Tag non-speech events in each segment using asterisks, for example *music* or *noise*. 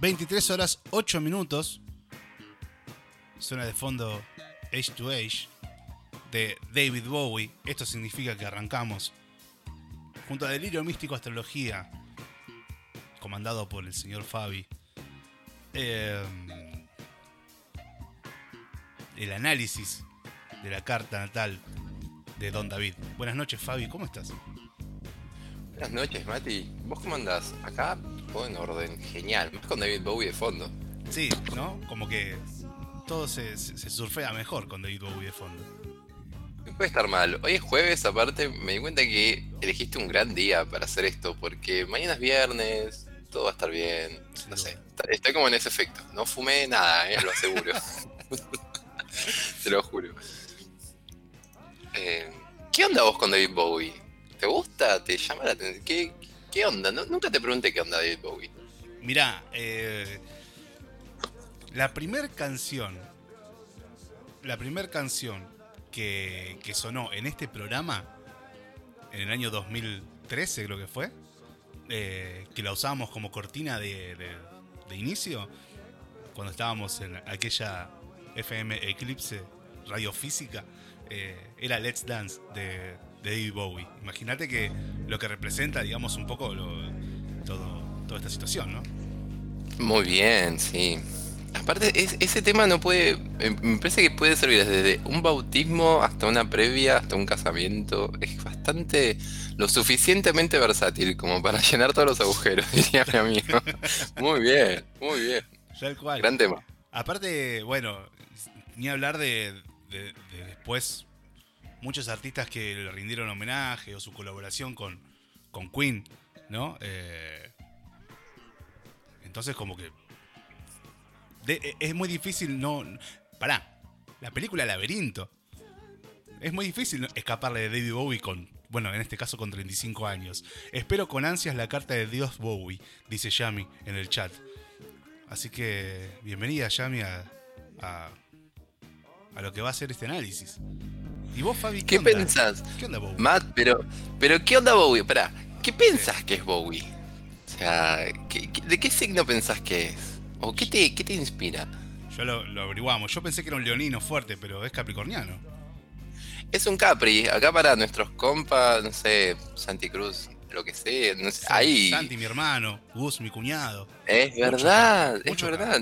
23 horas 8 minutos. Suena de fondo Age to Age de David Bowie. Esto significa que arrancamos junto a Delirio Místico Astrología, comandado por el señor Fabi. eh, el análisis de la carta natal de Don David. Buenas noches, Fabi, ¿cómo estás? Buenas noches, Mati. ¿Vos cómo andás? Acá todo en orden, genial. Más con David Bowie de fondo. Sí, ¿no? Como que todo se, surfea mejor con David Bowie de fondo. No puede estar mal. Hoy es jueves, aparte me di cuenta que elegiste un gran día para hacer esto, porque mañana es viernes, todo va a estar bien. No sé, está- estoy como en ese efecto. No fumé nada, eh, lo aseguro. *laughs* *laughs* Te lo juro. Eh, ¿Qué onda vos con David Bowie? ¿Te gusta? ¿Te llama la atención? ¿Qué, qué onda? Nunca te pregunté qué onda David Bowie. Mirá, eh, la primer canción, la primer canción que, que sonó en este programa, en el año 2013 creo que fue, eh, que la usábamos como cortina de, de- de inicio, cuando estábamos en aquella FM Eclipse radiofísica, eh, era Let's Dance de, de David Bowie. Imagínate que lo que representa, digamos, un poco lo- todo, toda esta situación, ¿no? Muy bien, sí. Aparte, es- ese tema no puede. eh, Me parece que puede servir desde un bautismo hasta una previa, hasta un casamiento. Es bastante. lo suficientemente versátil como para *laughs* llenar todos los agujeros, *laughs* diría mi amigo. Muy bien, muy bien. Tal cual. Gran tema. Aparte, bueno, ni hablar de, de- de después muchos artistas que le rindieron homenaje o su colaboración con, con Queen, ¿no? Eh, entonces como que e- es muy difícil no... Pará, la película Laberinto. Es muy difícil escaparle de David Bowie con, bueno, en este caso con 35 años. Espero con ansias la carta de Dios Bowie, dice Yami en el chat. Así que bienvenida Yami a, a, a lo que va a ser este análisis. ¿Y vos, Fabi, qué, ¿Qué onda? pensás? ¿Qué onda, Bowie? Matt, pero. Pero ¿qué onda Bowie? Pará, ¿qué pensás que es Bowie? O sea, ¿qué- qué- ¿de qué signo pensás que es? ¿O qué te, qué te inspira? Yo lo, lo averiguamos. Yo pensé que era un leonino fuerte, pero es capricorniano. Es un Capri, acá para nuestros compas, no sé, Santi Cruz, lo que sé, no sé, ahí. Santi, mi hermano. Gus, mi cuñado. Es Mucho verdad, Capri, es mucho verdad.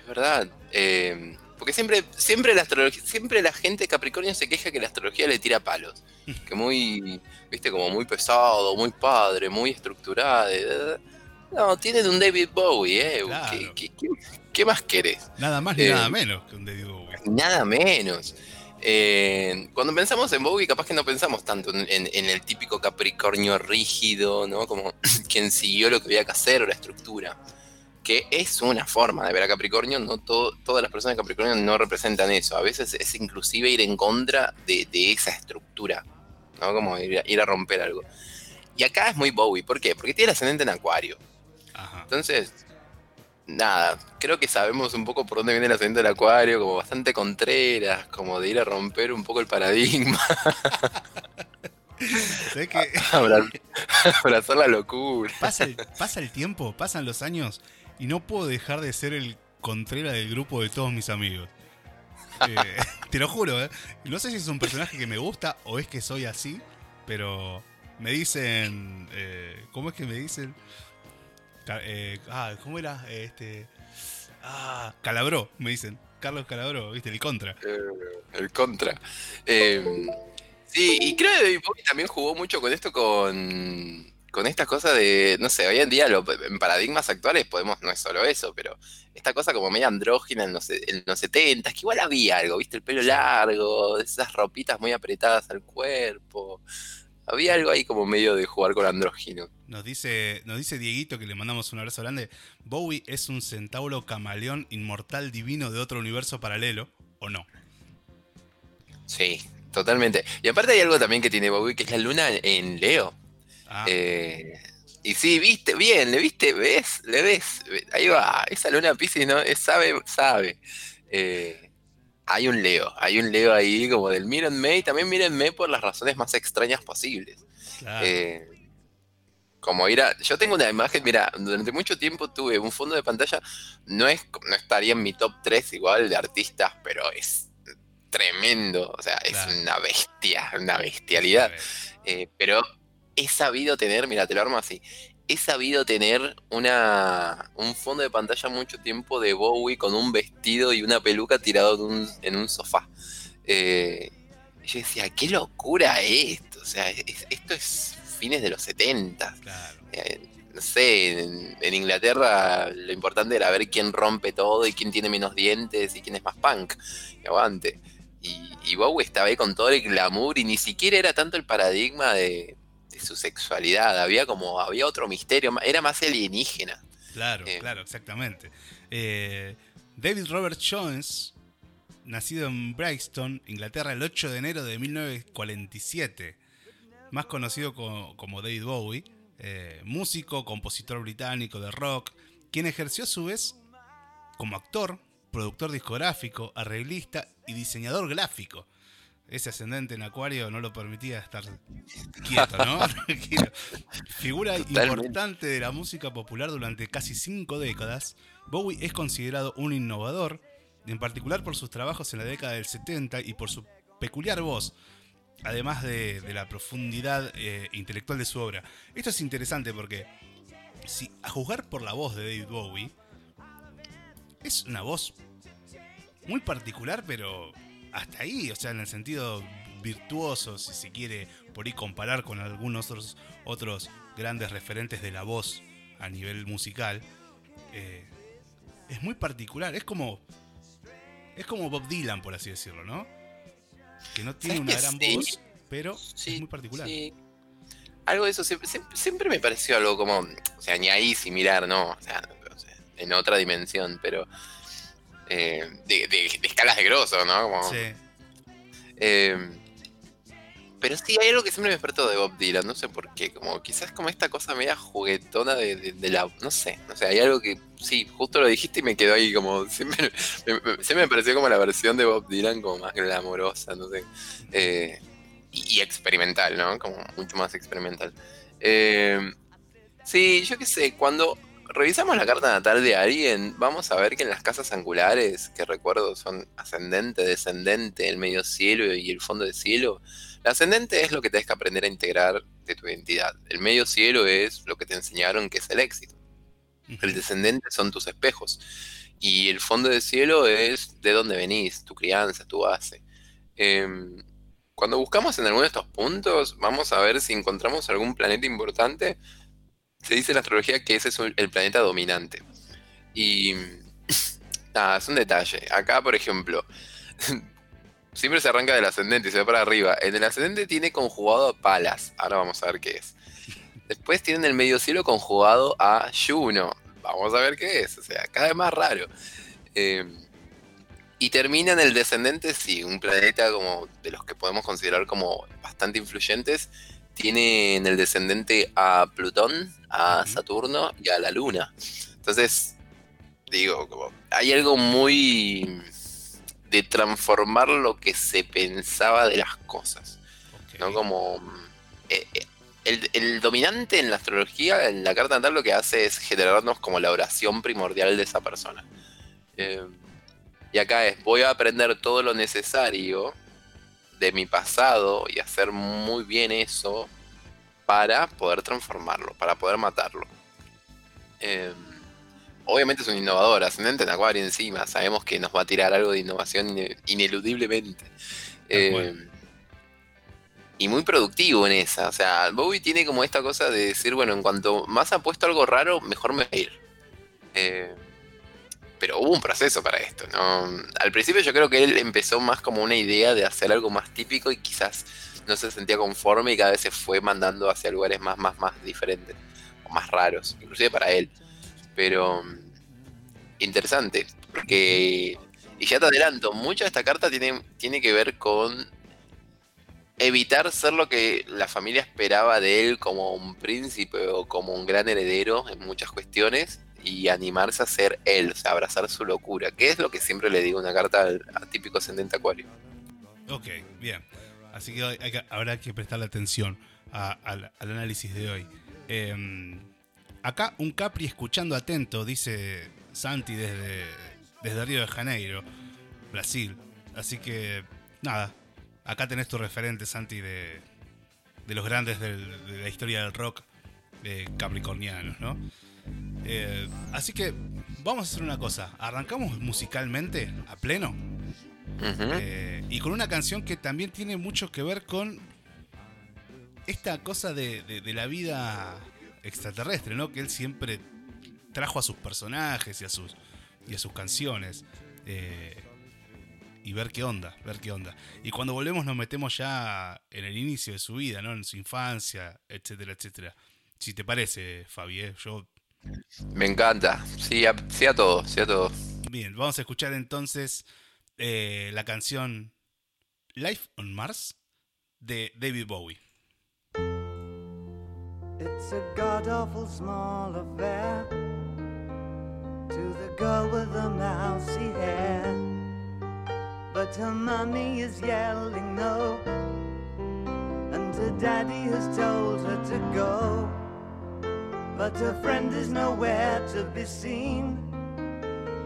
Es verdad. Eh, porque siempre, siempre la astrología, siempre la gente de Capricornio se queja que la astrología le tira palos. Que muy, viste, como muy pesado, muy padre, muy estructurado. eh, No, tienen un David Bowie, ¿eh? Claro. ¿Qué, qué- qué- qué más querés? Nada más ni Eh, nada menos que un David Bowie. Nada menos. Eh, cuando pensamos en Bowie, capaz que no pensamos tanto en, en- en el típico Capricornio rígido, ¿no? Como *clears throat* quien siguió lo que había que hacer o la estructura. Que es una forma de ver a Capricornio, no todo- todas las personas de Capricornio no representan eso. A veces es inclusive ir en contra de, de esa estructura, ¿no? Como ir a, ir a romper algo. Y acá es muy Bowie, ¿por qué? Porque tiene el ascendente en Acuario. Ajá. Entonces, nada, creo que sabemos un poco por dónde viene el ascendente del acuario, como bastante contreras, como de ir a romper un poco el paradigma, *laughs* ¿Sabés que *laughs* abra- abrazar la locura. pasa el, pasa el tiempo, pasan los años y no puedo dejar de ser el contrera del grupo de todos mis amigos. *laughs* Eh, te lo juro, ¿eh? No sé si es un personaje que me gusta o es que soy así, pero me dicen... eh, ¿Cómo es que me dicen? Eh, ah, ¿cómo era? Este... Ah, Calabró, me dicen. Carlos Calabró, ¿viste? El contra. Eh, el contra. Eh, sí, y creo que David Bowie también jugó mucho con esto, con, con esta cosa de, no sé, hoy en día lo- en paradigmas actuales podemos, no es solo eso, pero esta cosa como media andrógina en los, en los 70, que igual había algo, ¿viste? El pelo largo, esas ropitas muy apretadas al cuerpo. Había algo ahí como medio de jugar con andrógino. Nos dice, nos dice Dieguito, que le mandamos un abrazo grande. Bowie es un centauro camaleón inmortal divino de otro universo paralelo, ¿o no? Sí, totalmente. Y aparte hay algo también que tiene Bowie, que es la luna en Leo. Ah, Eh, y sí, viste, bien, le viste, ves, le ves, ahí va, esa luna Pisces, ¿no? Es, sabe, sabe. Eh, hay un Leo, hay un Leo ahí como del mírenme y también mírenme por las razones más extrañas posibles. claro. Eh, como ir a. Yo tengo una imagen, mira, durante mucho tiempo tuve un fondo de pantalla, no es, no estaría en mi top 3 igual de artistas, pero es tremendo. O sea, es una bestia, una bestialidad. Eh, pero he sabido tener, mira, te lo armo así. He sabido tener una, un fondo de pantalla mucho tiempo de Bowie con un vestido y una peluca tirado en un, sofá. Eh, yo decía, qué locura esto. O sea, esto es fines de los 70. Eh, no sé, en, Inglaterra lo importante era ver quién rompe todo y quién tiene menos dientes y quién es más punk. Y aguante. Y, Bowie estaba ahí con todo el glamour y ni siquiera era tanto el paradigma de, su sexualidad. Había como, había otro misterio, era más alienígena. Claro, eh, claro, exactamente. Eh, David Robert Jones, nacido en Brixton, Inglaterra, el 8 de enero de 1947 más conocido como, David Bowie, eh, músico, compositor británico de rock, quien ejerció a su vez como actor, productor discográfico, arreglista y diseñador gráfico. Ese ascendente en Acuario no lo permitía estar quieto, ¿no? *laughs* Figura importante de la música popular durante casi cinco décadas, Bowie es considerado un innovador, en particular por sus trabajos en la década del 70 y por su peculiar voz, además de, la profundidad eh, intelectual de su obra. Esto es interesante porque, si a juzgar por la voz de David Bowie, es una voz muy particular, pero hasta ahí, o sea, en el sentido virtuoso, si se quiere por ahí comparar con algunos otros, otros grandes referentes de la voz a nivel musical, eh, es muy particular, es como, es como Bob Dylan, por así decirlo, ¿no? que no tiene una gran voz, pero es muy particular. Algo de eso siempre, me pareció algo como, o sea, ni ahí similar, ¿no? O sea, en otra dimensión, pero eh, de, escalas de grosso, ¿no? Como, sí. Eh, pero sí, hay algo que siempre me despertó de Bob Dylan, no sé por qué, como quizás como esta cosa media juguetona de, la... No sé, no sé, hay algo que, sí, justo lo dijiste y me quedó ahí como... *laughs* Siempre me, me pareció como la versión de Bob Dylan como más glamorosa, no sé. Eh, y, experimental, ¿no? Como mucho más experimental. Eh, sí, yo qué sé, cuando revisamos la carta natal de alguien, vamos a ver que en las casas angulares, que recuerdo son ascendente, descendente, el medio cielo y el fondo de cielo, el ascendente es lo que tienes que aprender a integrar de tu identidad. El medio cielo es lo que te enseñaron que es el éxito. El descendente son tus espejos. Y el fondo de cielo es de dónde venís, tu crianza, tu base. Em, cuando buscamos en alguno de estos puntos, vamos a ver si encontramos algún planeta importante. Se dice en la astrología que ese es el planeta dominante. Y nada, es un detalle. Acá, por ejemplo, *laughs* siempre se arranca del ascendente y se va para arriba. En el ascendente tiene conjugado a Palas. Ahora vamos a ver qué es. Después tiene en el medio cielo conjugado a Juno. Vamos a ver qué es. O sea, cada vez más raro. Eh, y termina en el descendente, sí, un planeta como de los que podemos considerar como bastante influyentes. Tiene en el descendente a Plutón, a Saturno y a la Luna. Entonces, digo, como hay algo muy de transformar lo que se pensaba de las cosas. ¿no? Como eh, eh, el, dominante en la astrología, en la carta natal, lo que hace es generarnos como la oración primordial de esa persona. Eh, y acá es, voy a aprender todo lo necesario de mi pasado y hacer muy bien eso para poder transformarlo, para poder matarlo obviamente es un innovador, ascendente en Acuario encima, sabemos que nos va a tirar algo de innovación ineludiblemente. Eh, y muy productivo en esa. O sea, Bowie tiene como esta cosa de decir, bueno, en cuanto más apuesto algo raro, mejor me voy a ir. Eh, pero hubo un proceso para esto, ¿no? Al principio yo creo que él empezó más como una idea de hacer algo más típico y quizás no se sentía conforme y cada vez se fue mandando hacia lugares más, más, más diferentes o más raros, inclusive para él pero mm, interesante, porque, y ya te adelanto, mucha de esta carta tiene, tiene que ver con evitar ser lo que la familia esperaba de él como un príncipe o como un gran heredero en muchas cuestiones y animarse a ser él, o sea, abrazar su locura, que es lo que siempre le digo una carta al típico ascendente acuario. Ok, bien. Así que, habrá que prestarle atención al, análisis de hoy. Em, acá un Capri escuchando atento, dice Santi desde, desde Río de Janeiro, Brasil. Así que, nada, acá tenés tu referente, Santi, de, de los grandes de la historia del rock eh, capricornianos, ¿no? Eh, así que vamos a hacer una cosa. Arrancamos musicalmente a pleno. Eh, y con una canción que también tiene mucho que ver con esta cosa de, de- de la vida extraterrestre, ¿no? Que él siempre trajo a sus personajes y a sus, y a sus canciones. Eh, y ver qué onda, ver qué onda. Y cuando volvemos nos metemos ya en el inicio de su vida, ¿no? En su infancia, etcétera, etcétera. Si te parece, Fabi, ¿eh? yo Me encanta. Sí a, sí a todo, sí a todo. Bien, vamos a escuchar entonces eh, la canción Life on Mars de David Bowie. It's a god awful small affair to the girl with the mousy hair. But her mummy is yelling no, and her daddy has told her to go. But her friend is nowhere to be seen.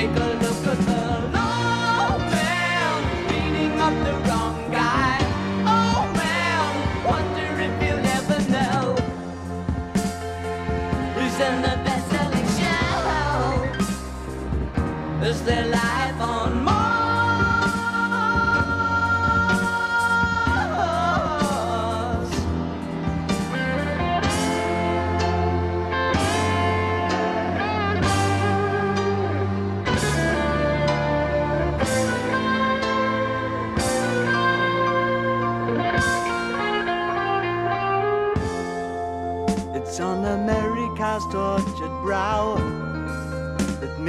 Take a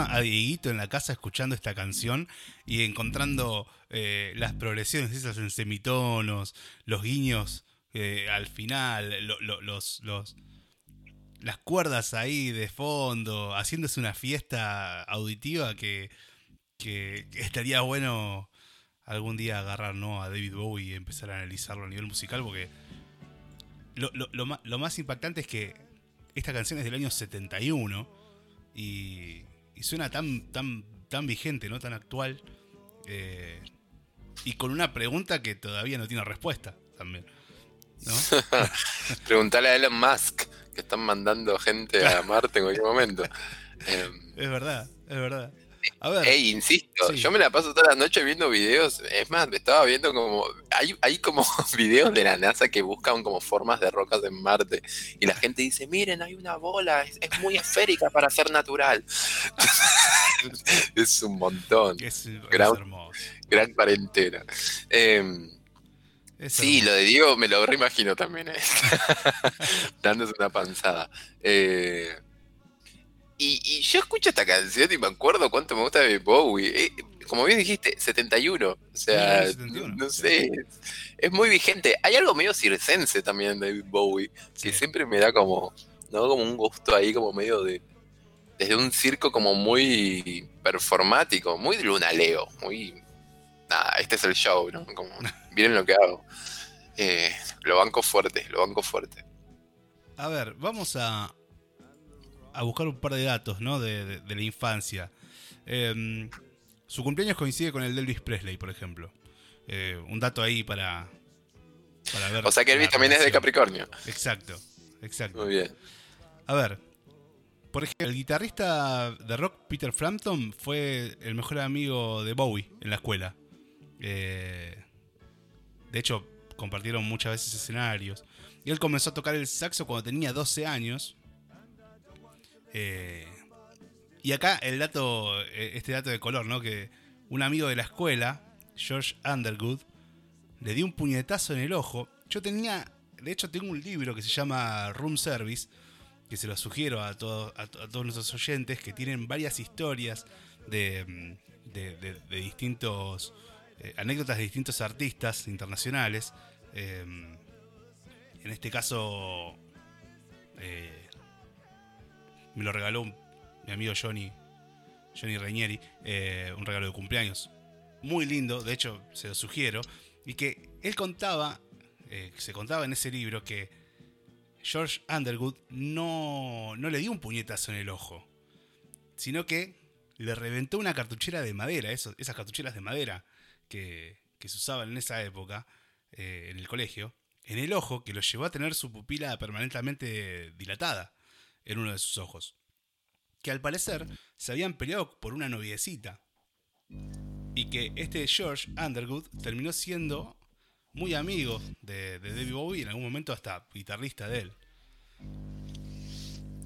a Dieguito en la casa escuchando esta canción y encontrando eh, las progresiones esas en semitonos, los guiños eh, al final, lo- lo- los, las cuerdas ahí de fondo, haciéndose una fiesta auditiva que, que- estaría bueno algún día agarrar a David Bowie y empezar a analizarlo a nivel musical, porque lo, lo- lo más impactante es que esta canción es del año 71 y, y suena tan, tan, tan vigente, ¿no? tan actual, eh, y con una pregunta que todavía no tiene respuesta también. ¿no? *laughs* Preguntale a Elon Musk, que están mandando gente a Marte en cualquier momento. *laughs* Em, Es verdad, es verdad. A ver, insisto, Sí. yo me la paso toda la noche viendo videos. Es más, me estaba viendo como. Hay, hay como *laughs* videos de la NASA que buscan como formas de rocas en Marte. Y la gente dice: Miren, hay una bola, es, es muy esférica para ser natural. *laughs* es un montón. es, es gran- hermoso. Gran cuarentena. Em, es Sí, hermoso. lo de Diego me lo reimagino también, ¿eh? *laughs* dándose una panzada. Eh, y, y yo escucho esta canción y me acuerdo cuánto me gusta de Bowie. Eh, como bien dijiste, 71. O sea, 71, no, sé, es, es muy vigente. Hay algo medio circense también de David Bowie, que Sí. siempre me da como, ¿no? como un gusto ahí, como medio de. Desde un circo como muy performático, muy lunaleo, muy. Nada, este es el show, ¿no? Como, *laughs* miren lo que hago. Eh, lo banco fuerte, lo banco fuerte. A ver, vamos a, a buscar un par de datos, ¿no? De, de- de la infancia. Em, su cumpleaños coincide con el de Elvis Presley, por ejemplo. Eh, un dato ahí para, para ver. O sea que Elvis también es de. Capricornio. Exacto, exacto. Muy bien. A ver, por ejemplo, el guitarrista de rock Peter Frampton fue el mejor amigo de Bowie en la escuela. Eh, de hecho, compartieron muchas veces escenarios. Y él comenzó a tocar el saxo cuando tenía 12 años. Eh, y acá el dato, eh, este dato de color, ¿no? Que un amigo de la escuela, George Underwood, le dio un puñetazo en el ojo. Yo tenía, de hecho tengo un libro que se llama Room Service, que se lo sugiero a, todos a, to- a todos nuestros oyentes, que tienen varias historias de, mm, de- de- distintos, eh, anécdotas de distintos artistas internacionales. Eh, en este caso, eh, me lo regaló mi amigo Johnny, Johnny Reñeri, eh, un regalo de cumpleaños. Muy lindo, de hecho, se lo sugiero. Y que él contaba, eh, se contaba en ese libro que George Underwood no, no le dio un puñetazo en el ojo, sino que le reventó una cartuchera de madera, eso- esas cartucheras de madera que, que se usaban en esa época eh, en el colegio, en el ojo que lo llevó a tener su pupila permanentemente dilatada en uno de sus ojos. Que al parecer se habían peleado por una noviecita. Y que este George Underwood terminó siendo muy amigo de, de David Bowie, en algún momento hasta guitarrista de él.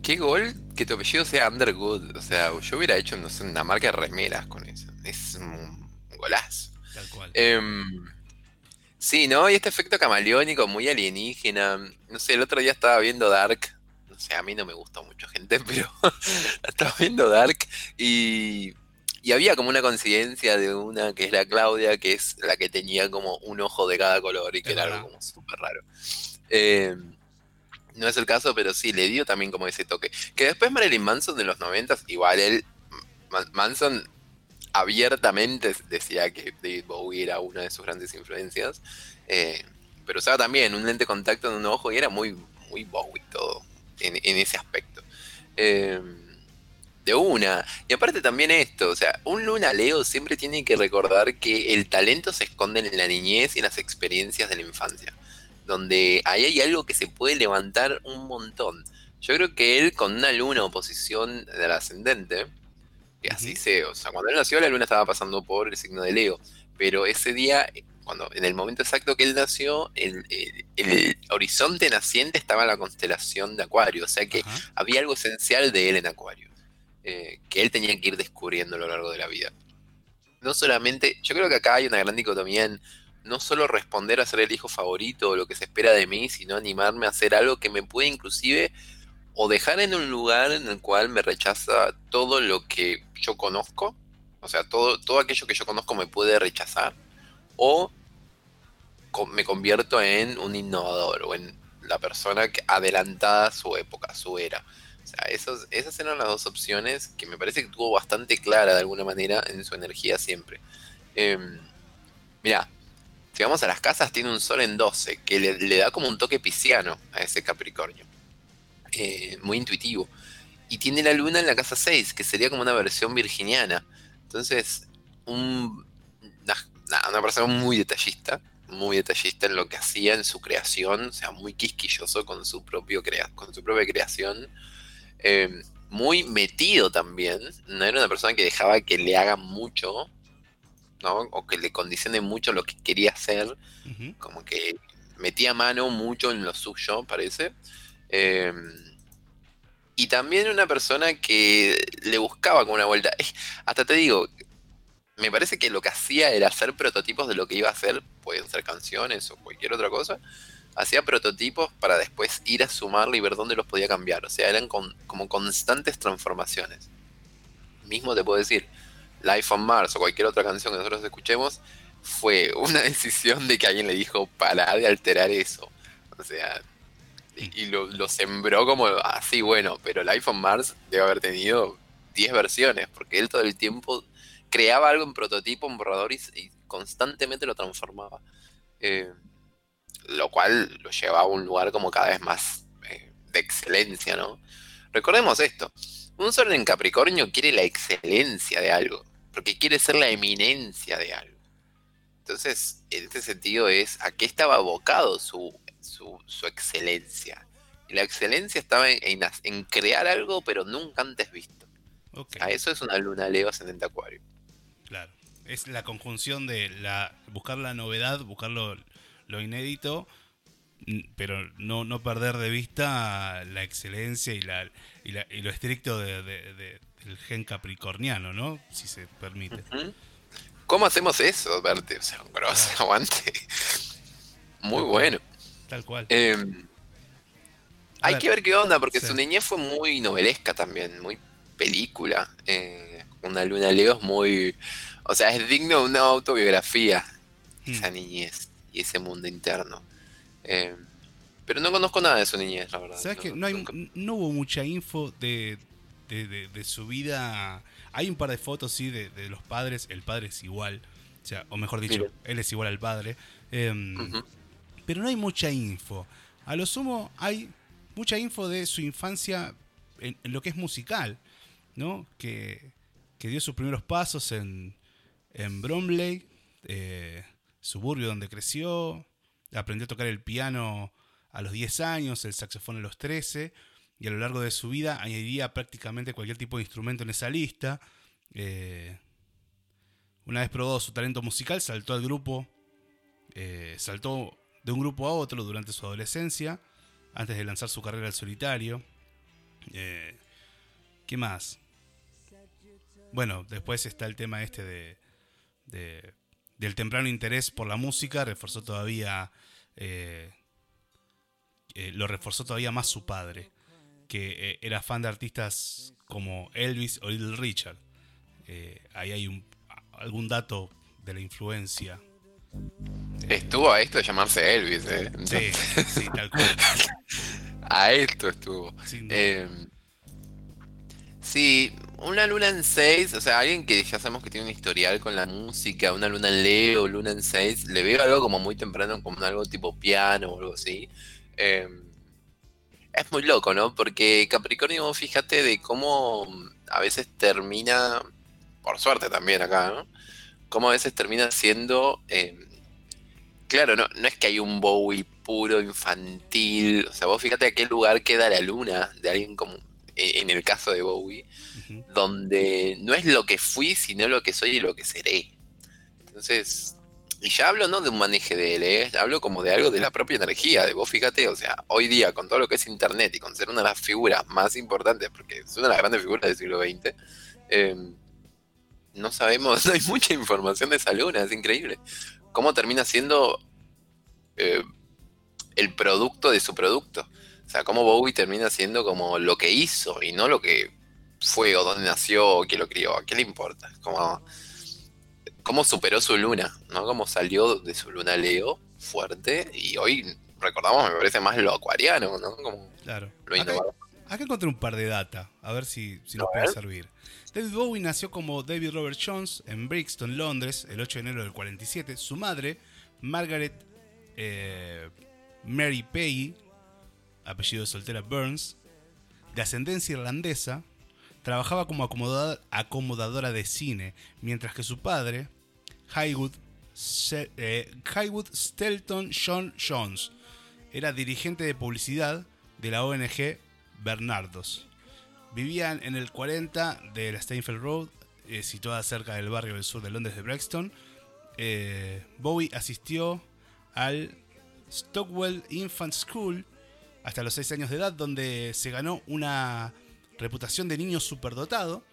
Qué gol que tu apellido sea Underwood. O sea, yo hubiera hecho, no sé, una marca de remeras con eso. Es un golazo. Tal cual. Em, sí, ¿no? Y este efecto camaleónico muy alienígena. No sé, el otro día estaba viendo Dark. No sé, a mí no me gustó mucho, gente, *laughs* pero estaba viendo Dark y, y había como una coincidencia de una que es la Claudia, que es la que tenía como un ojo de cada color y que Es era algo como súper raro. Em, no es el caso, pero sí, le dio también como ese toque. Que después Marilyn Manson de los 90, igual él, Ma- Manson abiertamente decía que David Bowie era una de sus grandes influencias, eh, pero usaba también un lente de contacto en un ojo y era muy, muy Bowie todo en, en ese aspecto. Eh, de una. Y aparte también esto, o sea, un Luna Leo siempre tiene que recordar que el talento se esconde en la niñez y en las experiencias de la infancia, donde ahí hay algo que se puede levantar un montón. Yo creo que él con una luna o posición del ascendente, que así sea, o sea, cuando él nació la luna estaba pasando por el signo de Leo, pero ese día, cuando en el momento exacto que él nació, el, el- el horizonte naciente estaba en la constelación de Acuario, o sea que Ajá. había algo esencial de él en Acuario, eh, que él tenía que ir descubriendo a lo largo de la vida. No solamente, yo creo que acá hay una gran dicotomía en no solo responder a ser el hijo favorito o lo que se espera de mí, sino animarme a hacer algo que me puede inclusive o dejar en un lugar en el cual me rechaza todo lo que yo conozco, o sea, todo, todo aquello que yo conozco me puede rechazar, o me convierto en un innovador o en la persona que adelantada a su época, a su era. O sea, esas eran las dos opciones que me parece que tuvo bastante clara de alguna manera en su energía siempre. Em, Mira, si vamos a las casas, tiene un sol en 12, que le, da como un toque pisciano a ese Capricornio. Eh, muy intuitivo. Y tiene la luna en la casa 6, que sería como una versión virginiana. Entonces, un, una persona muy detallista, muy detallista en lo que hacía en su creación, o sea, muy quisquilloso con su, propio crea con su propia creación. Eh, muy metido también, no era una persona que dejaba que le hagan mucho, ¿no? O que le condicione mucho lo que quería hacer, como que metía mano mucho en lo suyo, parece. Eh, y también una persona que le buscaba como una vuelta. Hasta te digo, me parece que lo que hacía era hacer prototipos de lo que iba a hacer, pueden ser canciones o cualquier otra cosa. Hacía prototipos para después ir a sumarle y ver dónde los podía cambiar. O sea, eran con- como constantes transformaciones. Mismo te puedo decir, Life on Mars o cualquier otra canción que nosotros escuchemos, fue una *laughs* decisión de que alguien le dijo, para de alterar eso. O sea, y, lo, lo sembró como así, bueno, pero Life on Mars debe haber tenido 10 versiones, porque él todo el tiempo creaba algo en prototipo, en borrador y, y constantemente lo transformaba. Eh, lo cual lo llevaba a un lugar como cada vez más eh, de excelencia, ¿no? Recordemos esto, un sol en Capricornio quiere la excelencia de algo, porque quiere ser la eminencia de algo. Entonces, en este sentido es a qué estaba abocado su, su, su excelencia. Y la excelencia estaba en, en hac- en crear algo, pero nunca antes visto. A eso es una luna Leo ascendente Acuario. Claro. Es la conjunción de la buscar la novedad, buscar lo, lo inédito, pero no, no perder de vista la excelencia y, la, y, la- y lo estricto de- de- de- del gen capricorniano, ¿no? Si se permite. ¿Cómo hacemos eso, Verte? O sea, un grosso aguante. Muy bueno. Tal cual. Eh, A hay ver, que ver qué onda, porque sí. su niñez fue muy novelesca también, muy película. Eh, una luna Leo es muy. O sea, es digno de una autobiografía, Mm. esa niñez y ese mundo interno. Eh, pero no conozco nada de su niñez, la verdad. ¿Sabes que no, hay, nunca- no hubo mucha info de, de, de- de su vida? Hay un par de fotos, sí, de, los padres. El padre es igual. O sea, o mejor dicho, Mira. él es igual al padre. Em. Pero no hay mucha info. A lo sumo hay mucha info de su infancia en, en lo que es musical, ¿no? Que, que dio sus primeros pasos en, en Bromley, eh, suburbio donde creció. Aprendió a tocar el piano a los 10 años, el saxofón a los 13. Y a lo largo de su vida añadiría prácticamente cualquier tipo de instrumento en esa lista. Eh, una vez probado su talento musical, saltó al grupo eh, saltó de un grupo a otro durante su adolescencia, antes de lanzar su carrera al solitario. ¿Qué más? Bueno, después está el tema este de, de- del temprano interés por la música, reforzó todavía, eh, eh, lo reforzó todavía más su padre, que eh, era fan de artistas como Elvis o Little Richard. Eh, ahí hay un, algún dato de la influencia. Estuvo a esto de llamarse Elvis, ¿eh? Sí, sí, tal cual. *laughs* A esto estuvo. Sí, una luna en 6, o sea, alguien que ya sabemos que tiene un historial con la música, una luna en Leo, luna en 6, le veo algo como muy temprano, como algo tipo piano o algo así. Eh, es muy loco, ¿no? Porque Capricornio, vos fíjate de cómo a veces termina, por suerte también acá, ¿no? Cómo a veces termina siendo... eh, Claro, no, no es que hay un Bowie puro, infantil. O sea, vos fíjate a qué lugar queda la luna de alguien como, en el caso de Bowie, donde no es lo que fui, sino lo que soy y lo que seré. Entonces, y ya hablo no de un maneje de él, ¿eh? hablo como de algo de la propia energía, de vos fíjate, o sea, hoy día con todo lo que es internet y con ser una de las figuras más importantes, porque es una de las grandes figuras del siglo XX, eh, no sabemos, *laughs* no hay mucha información de esa luna, es increíble. ¿Cómo termina siendo eh, el producto de su producto? Sea, cómo Bowie termina siendo como lo que hizo y no lo que fue o dónde nació o quién lo crió. ¿A qué le importa? Como, cómo superó su luna, ¿no? Cómo salió de su luna Leo fuerte y hoy recordamos, me parece más lo acuariano, ¿no? Como Claro. lo Acá, acá encontré un par de data, a ver si, si nos puede servir. David Bowie nació como David Robert Jones en Brixton, Londres, el 8 de enero del 47. Su madre, Margaret eh, Mary Peggy, apellido de soltera Burns, de ascendencia irlandesa, trabajaba como acomodadora de cine, mientras que su padre, Highwood, eh, Stelton John Jones, era dirigente de publicidad de la ONG Bernardos. Vivían en el 40 de la Steinfeld Road, eh, situada cerca del barrio del sur de Londres de Brixton. Eh, Bowie asistió al Stockwell Infant School hasta los 6 años de edad, donde se ganó una reputación de niño superdotado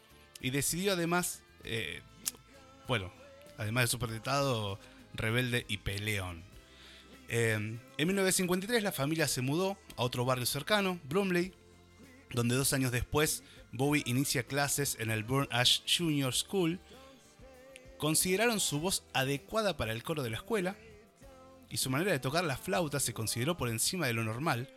y decidió además, eh, bueno, además de superdotado, rebelde y peleón. Eh, en 1953 la familia se mudó a otro barrio cercano, Bromley, donde dos años después Bowie inicia clases en el Burn Ash Junior School. Consideraron su voz adecuada para el coro de la escuela y su manera de tocar la flauta se consideró por encima de lo normal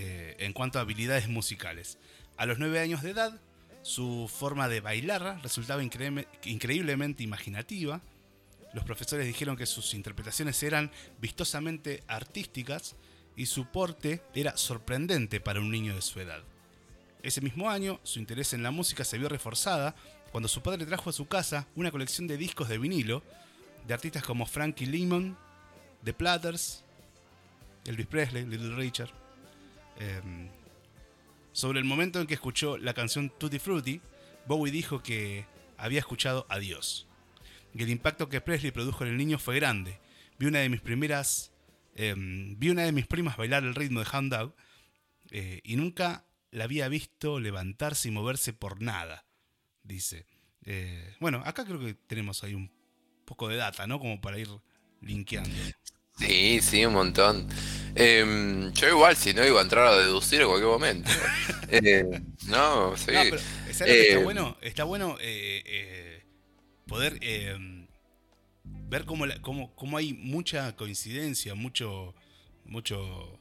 eh, en cuanto a habilidades musicales. A los nueve años de edad, su forma de bailar resultaba increíble- increíblemente imaginativa. Los profesores dijeron que sus interpretaciones eran vistosamente artísticas y su porte era sorprendente para un niño de su edad. Ese mismo año, su interés en la música se vio reforzada cuando su padre trajo a su casa una colección de discos de vinilo de artistas como Frankie Lymon, The Platters, Elvis Presley, Little Richard. Em, sobre el momento en que escuchó la canción Tutti Frutti, Bowie dijo que había escuchado a Dios. Y el impacto que Presley produjo en el niño fue grande. Vi una de mis primeras. em, vi una de mis primas bailar el ritmo de Hound eh, y nunca la había visto levantarse y moverse por nada, dice. Eh, bueno, acá creo que tenemos ahí un poco de data, ¿no? Como para ir linkeando. Sí, sí, un montón. Em, yo igual, si no, iba a entrar a deducir en cualquier momento. *laughs* Eh, no, sí. No, pero ¿sabes lo que está Eh, bueno? Está bueno eh, poder eh, ver cómo, la- cómo, cómo hay mucha coincidencia, mucho, mucho,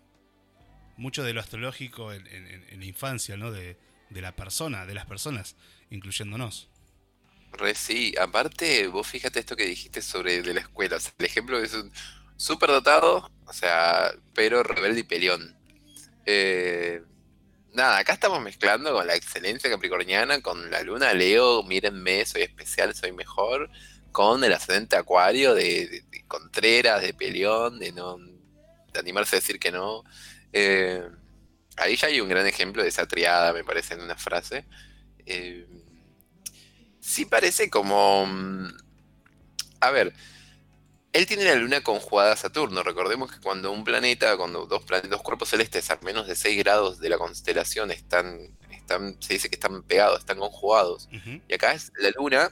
mucho de lo astrológico en, en- en- en la infancia, ¿no? De, de la persona, de las personas, incluyéndonos. Re sí, aparte, vos fíjate esto que dijiste sobre de la escuela. o sea, el ejemplo es un súper dotado, o sea, pero rebelde y peleón. Eh, nada, acá estamos mezclando con la excelencia capricorniana, con la luna Leo, mírenme, soy especial, soy mejor, con el ascendente acuario de, de- Contreras, de peleón, de no de animarse a decir que no. Eh, ahí ya hay un gran ejemplo de esa triada, me parece, en una frase. Eh, sí parece como... mm, A ver, él tiene la luna conjugada a Saturno. Recordemos que cuando un planeta, cuando dos, planetas, dos cuerpos celestes a menos de 6 grados de la constelación están, están, se dice que están pegados, están conjugados. Y acá es la luna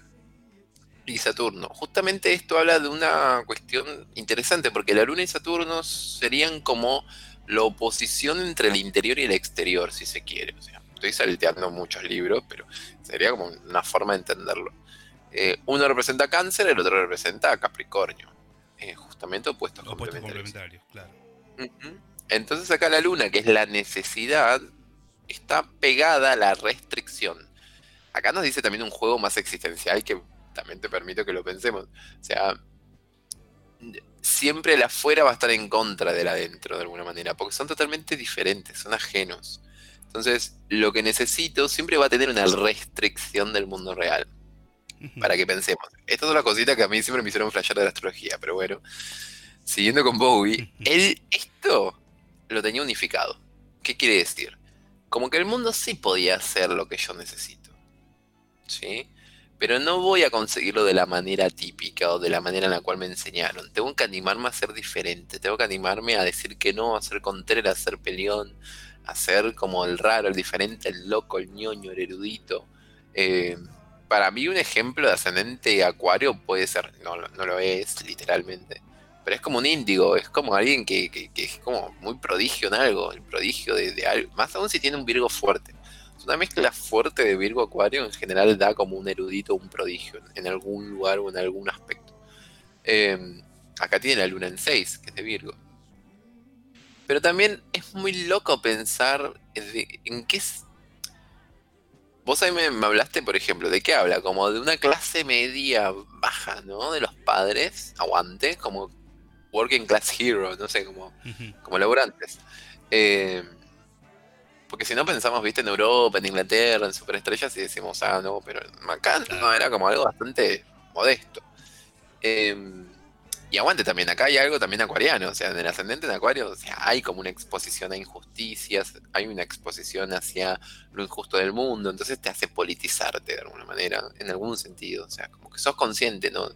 y Saturno. Justamente esto habla de una cuestión interesante, porque la luna y Saturno serían como la oposición entre el interior y el exterior, si se quiere. O sea, estoy salteando muchos libros, pero sería como una forma de entenderlo. Eh, uno representa cáncer, el otro representa Capricornio. Eh, justamente opuestos Opuestos complementarios. complementarios, claro. Ujú. Entonces acá la luna, que es la necesidad, está pegada a la restricción. Acá nos dice también un juego más existencial que también te permito que lo pensemos. O sea, siempre el afuera va a estar en contra del adentro de alguna manera, porque son totalmente diferentes, son ajenos. Entonces, lo que necesito siempre va a tener una restricción del mundo real. *laughs* para que pensemos. Esta es una cosita que a mí siempre me hicieron flashear de la astrología, pero bueno. Siguiendo con Bowie, él esto lo tenía unificado. ¿Qué quiere decir? Como que el mundo sí podía hacer lo que yo necesito. ¿Sí? Pero no voy a conseguirlo de la manera típica o de la manera en la cual me enseñaron. Tengo que animarme a ser diferente. Tengo que animarme a decir que no, a ser contrera, a ser peleón, a ser como el raro, el diferente, el loco, el ñoño, el erudito. Eh, para mí un ejemplo de ascendente acuario puede ser, no, no lo es literalmente, pero es como un índigo, es como alguien que, que- es como muy prodigio en algo, el prodigio de, algo, más aún si tiene un Virgo fuerte. Es una mezcla fuerte de Virgo acuario en general da como un erudito, un prodigio en, algún lugar o en algún aspecto. Eh, acá tiene la luna en 6, que es de Virgo. Pero también es muy loco pensar en, qué, vos ahí me, me hablaste, por ejemplo, ¿de qué habla? Como de una clase media baja, ¿no? De los padres, aguante, como working class hero, no sé, como, como laburantes. Eh, porque si no pensamos, viste, en Europa, en Inglaterra, en superestrellas y decimos, ah, no, pero acá no, era como algo bastante modesto. Eh, y aguante también, acá hay algo también acuariano, o sea, en el ascendente en acuario, o sea, hay como una exposición a injusticias, hay una exposición hacia lo injusto del mundo, entonces te hace politizarte de alguna manera, en algún sentido, o sea, como que sos consciente, ¿no?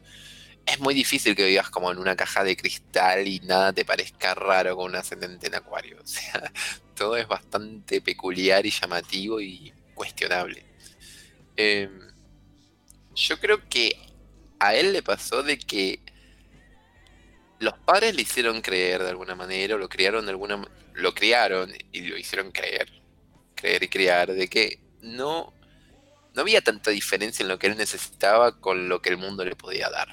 Es muy difícil que vivas como en una caja de cristal y nada te parezca raro con un ascendente en acuario, o sea, *laughs* todo es bastante peculiar y llamativo y cuestionable. Eh, yo creo que a él le pasó de que los padres le hicieron creer de alguna manera, o lo criaron de alguna lo criaron y lo hicieron creer, creer y criar, de que no, no había tanta diferencia en lo que él necesitaba con lo que el mundo le podía dar.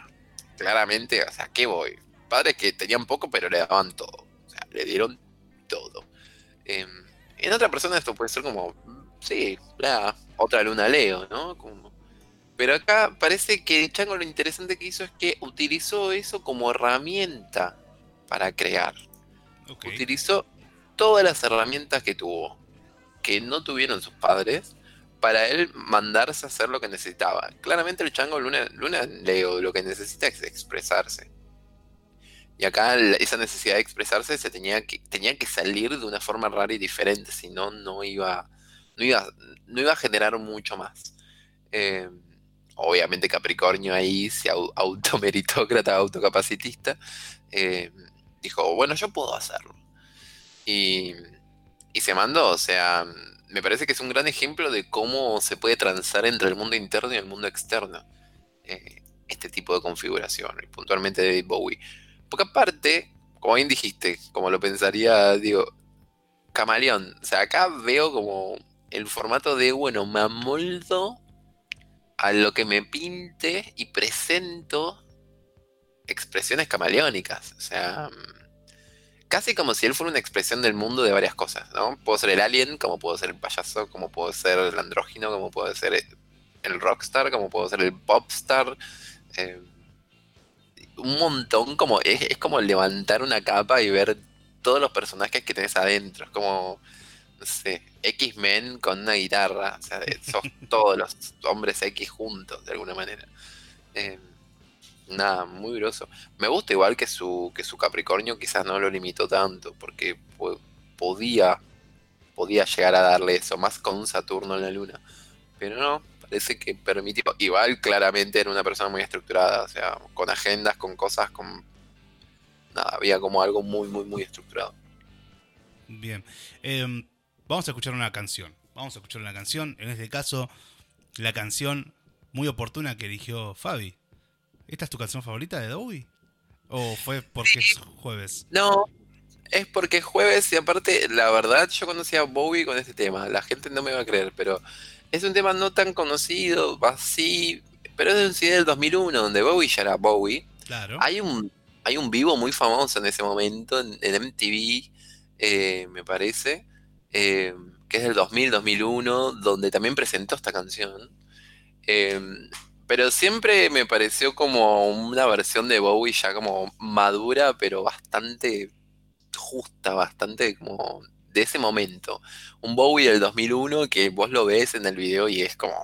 Claramente, o sea, ¿qué voy? Padres que tenían poco pero le daban todo. O sea, le dieron todo. Em, en otra persona esto puede ser como, sí, bla, otra luna Leo, ¿no? Como, pero acá parece que Chango lo interesante que hizo es que utilizó eso como herramienta para crear. Utilizó todas las herramientas que tuvo, que no tuvieron sus padres, para él mandarse a hacer lo que necesitaba. Claramente el Chango Luna, Luna Leo lo que necesita es expresarse. Y acá esa necesidad de expresarse se tenía que, tenía que salir de una forma rara y diferente, si no, no iba, no iba, no iba a generar mucho más. Eh, obviamente Capricornio ahí, se au- automeritócrata, autocapacitista, eh, dijo, bueno, yo puedo hacerlo. Y, y se mandó, o sea, me parece que es un gran ejemplo de cómo se puede transar entre el mundo interno y el mundo externo. eh, este tipo de configuración, y puntualmente David Bowie. Porque aparte, como bien dijiste, como lo pensaría, digo, camaleón. O sea, acá veo como el formato de, bueno, me amoldo a lo que me pinte y presento expresiones camaleónicas. O sea, mm, casi como si él fuera una expresión del mundo de varias cosas, ¿no? Puedo ser el alien, como puedo ser el payaso, como puedo ser el andrógino, como puedo ser el rockstar, como puedo ser el popstar. eh, un montón, como es, es como levantar una capa y ver todos los personajes que tenés adentro. Es como, no sé, X-Men con una guitarra. O sea, sos *laughs* todos los hombres X juntos, de alguna manera. Eh, nada, muy groso. Me gusta igual que su, que su Capricornio quizás no lo limitó tanto, porque po- podía, podía llegar a darle eso, más con un Saturno en la Luna. Pero no, parece que permitió. Igual claramente era una persona muy estructurada, o sea, con agendas, con cosas, con. Nada, había como algo muy, muy, muy estructurado. Bien. Em, vamos a escuchar una canción. Vamos a escuchar una canción. En este caso, la canción muy oportuna que eligió Fabi. ¿Esta es tu canción favorita de Bowie? ¿O fue porque es jueves? No, es porque es jueves y aparte, la verdad, yo conocía a Bowie con este tema. La gente no me va a creer, pero es un tema no tan conocido, así, pero es de un CD del 2001, donde Bowie ya era Bowie. Claro. Hay un, hay un vivo muy famoso en ese momento, en, en MTV, eh, me parece, eh, que es del 2000-2001, donde también presentó esta canción. Eh, pero siempre me pareció como una versión de Bowie ya como madura, pero bastante justa, bastante como de ese momento. Un Bowie del 2001 que vos lo ves en el video y es como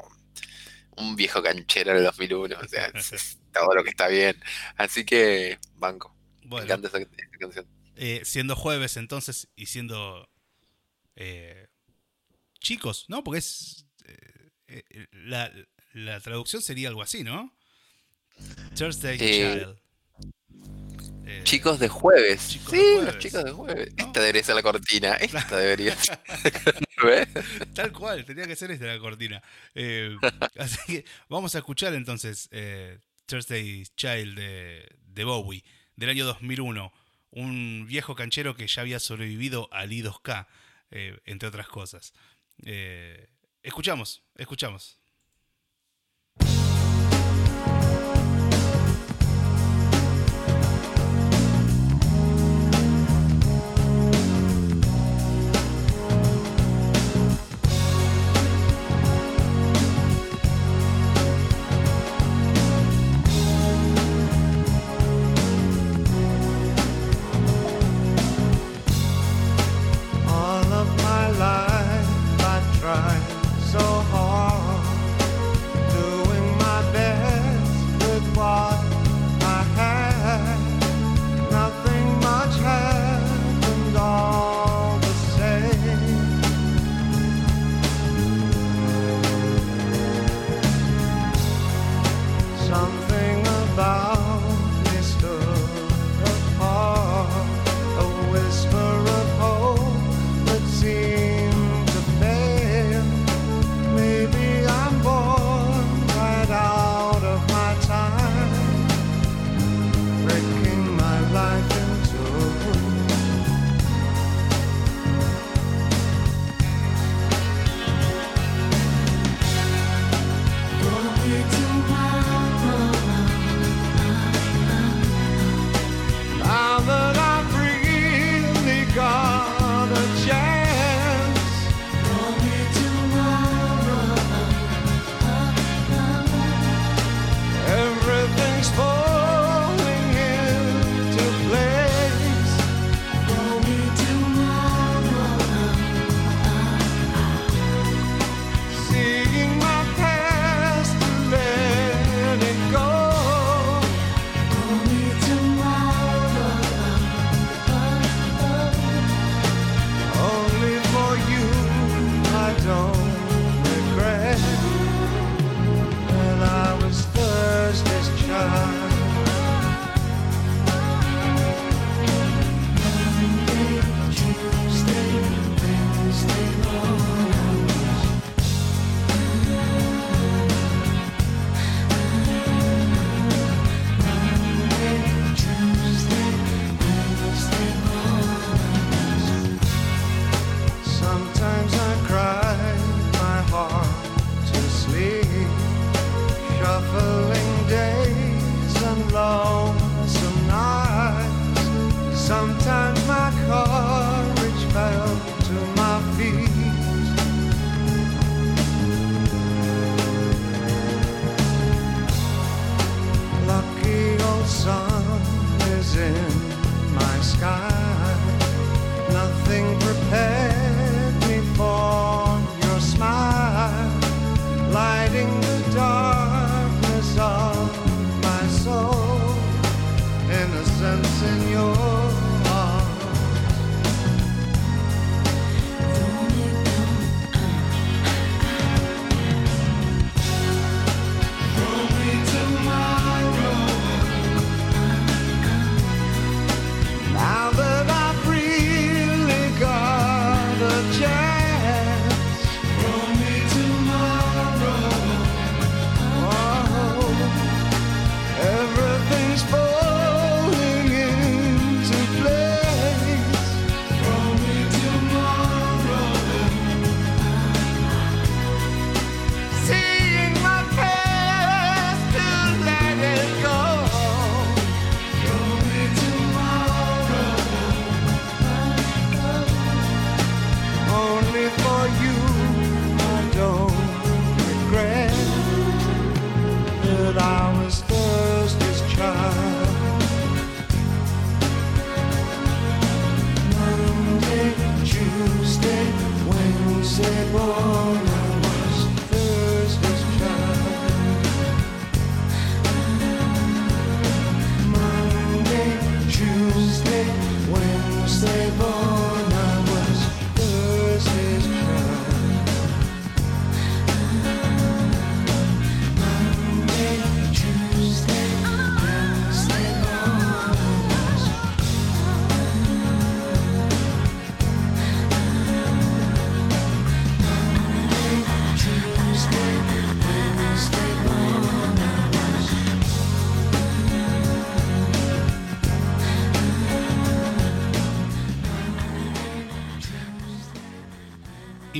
un viejo canchero del 2001, o sea, es- *laughs* todo lo que está bien. Así que, banco, me encanta esa, esa canción. eh, siendo jueves entonces y siendo eh, chicos, ¿no? Porque es... eh, eh, la, la traducción sería algo así, ¿no? Thursday Eh, Child. Eh, Chicos de jueves. Chicos sí, de jueves. los chicos de jueves. ¿No? Esta debería ser la cortina. *laughs* Esta debería ser. *laughs* Tal cual, tenía que ser esta la cortina. Eh, *laughs* así que vamos a escuchar entonces eh, Thursday Child de, de Bowie, del año 2001. Un viejo canchero que ya había sobrevivido al I2K, eh, entre otras cosas. Eh, escuchamos, escuchamos.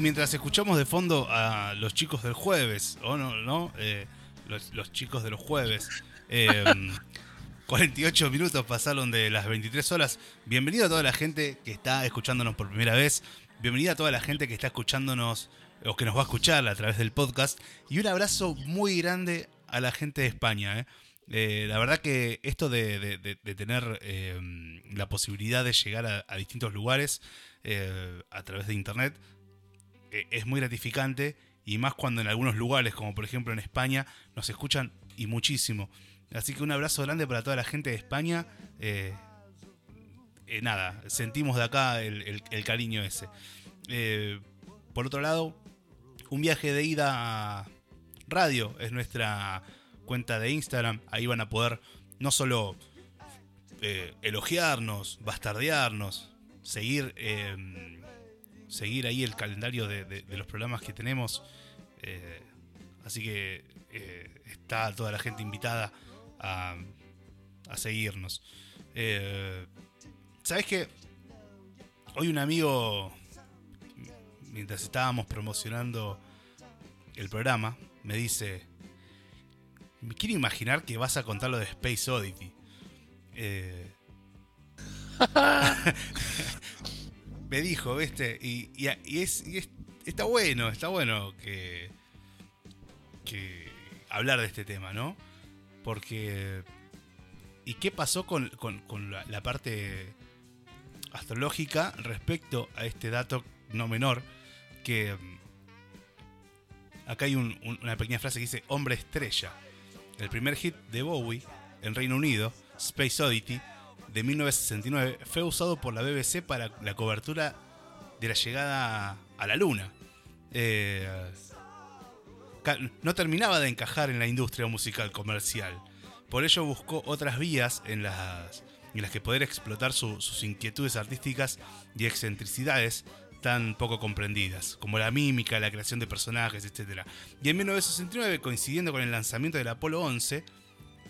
Mientras escuchamos de fondo a los chicos del jueves, ¿o no? no? Eh, los, chicos de los jueves. eh, *laughs* 48 minutos pasaron de las 23 horas. Bienvenido a toda la gente que está escuchándonos por primera vez. Bienvenida a toda la gente que está escuchándonos o que nos va a escuchar a través del podcast. Y un abrazo muy grande a la gente de España. ¿eh? Eh, la verdad que esto de, tener eh, la posibilidad de llegar a, distintos lugares eh, a través de internet eh, es muy gratificante y más cuando en algunos lugares, como por ejemplo en España, nos escuchan y muchísimo. Así que un abrazo grande para toda la gente de España. Eh, eh, nada, sentimos de acá el, cariño ese. Eh, por otro lado, un viaje de ida a radio es nuestra cuenta de Instagram. Ahí van a poder no solo elogiarnos, bastardearnos, seguir, seguir ahí el calendario de, de- de los programas que tenemos. Eh, así que eh, está toda la gente invitada a, a seguirnos. Eh, ¿Sabes qué? Hoy un amigo, mientras estábamos promocionando el programa, me dice, me quiero imaginar que vas a contar lo de Space Oddity. Eh, *laughs* *laughs* me dijo, ¿viste? Y, es, y es- está bueno, está bueno que, que hablar de este tema, ¿no? Porque... ¿Y qué pasó con, con- la, parte astrológica respecto a este dato no menor? Que mm, acá hay un- una pequeña frase que dice hombre estrella. El primer hit de Bowie en Reino Unido, Space Oddity, de 1969, fue usado por la BBC para la cobertura de la llegada a la Luna. Eh, no terminaba de encajar en la industria musical comercial. Por ello buscó otras vías en las, en las que poder explotar su- sus inquietudes artísticas y excentricidades tan poco comprendidas, como la mímica, la creación de personajes, etc. Y en 1969, coincidiendo con el lanzamiento del Apolo 11,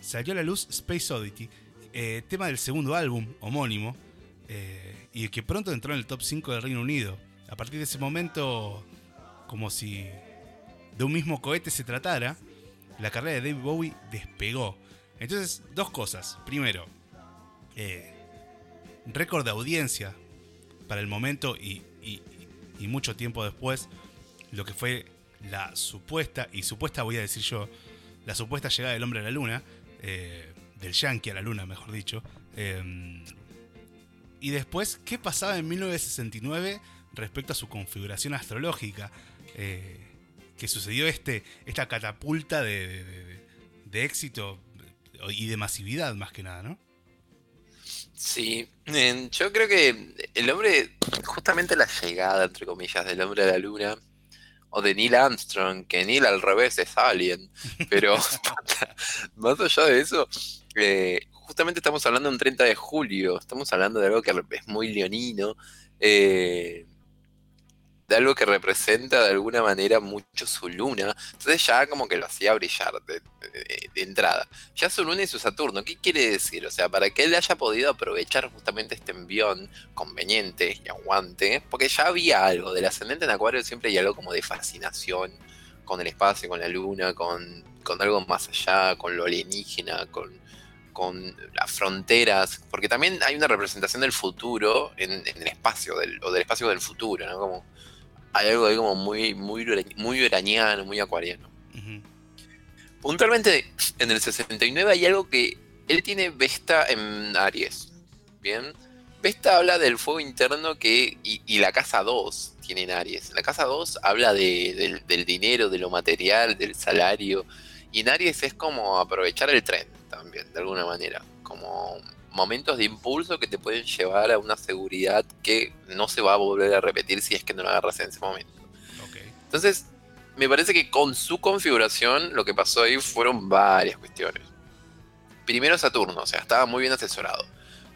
salió a la luz Space Oddity, eh, tema del segundo álbum homónimo, eh, y que pronto entró en el top 5 del Reino Unido. A partir de ese momento, como si de un mismo cohete se tratara, la carrera de David Bowie despegó. Entonces, dos cosas. Primero, eh, récord de audiencia para el momento y, mucho tiempo después, lo que fue la supuesta, y supuesta voy a decir yo, la supuesta llegada del hombre a la luna, eh, del yankee a la luna, mejor dicho. eh, Y después, ¿qué pasaba en 1969 respecto a su configuración astrológica? Eh, que sucedió este, esta catapulta de, de- de- de éxito y de masividad más que nada, ¿no? Sí, en- yo creo que el hombre, justamente la llegada, entre comillas, del hombre a la luna, o de Neil Armstrong, que Neil al revés es Alien, pero *laughs* *laughs* más allá de eso, eh, justamente estamos hablando de un 30 de julio, estamos hablando de algo que es muy leonino, eh, de algo que representa de alguna manera mucho su luna, entonces ya como que lo hacía brillar de, entrada. Ya su luna y su Saturno, ¿qué quiere decir? O sea, para que él haya podido aprovechar justamente este envión conveniente y aguante, porque ya había algo, del ascendente en Acuario siempre hay algo como de fascinación con el espacio, con la luna, con, con algo más allá, con lo alienígena, con, con las fronteras, porque también hay una representación del futuro en, en el espacio, del, o del espacio del futuro, ¿no? Como, hay algo ahí como muy, muy, muy uraniano, muy acuariano. Puntualmente, en el 69 hay algo que él tiene Vesta en Aries. Bien. Vesta habla del fuego interno que. Y, y la casa 2 tiene en Aries. La casa 2 habla de- del, del dinero, de lo material, del salario. Y en Aries es como aprovechar el tren también, de alguna manera. Como momentos de impulso que te pueden llevar a una seguridad que no se va a volver a repetir si es que no lo agarras en ese momento. Entonces, me parece que con su configuración lo que pasó ahí fueron varias cuestiones. Primero Saturno, o sea, estaba muy bien asesorado.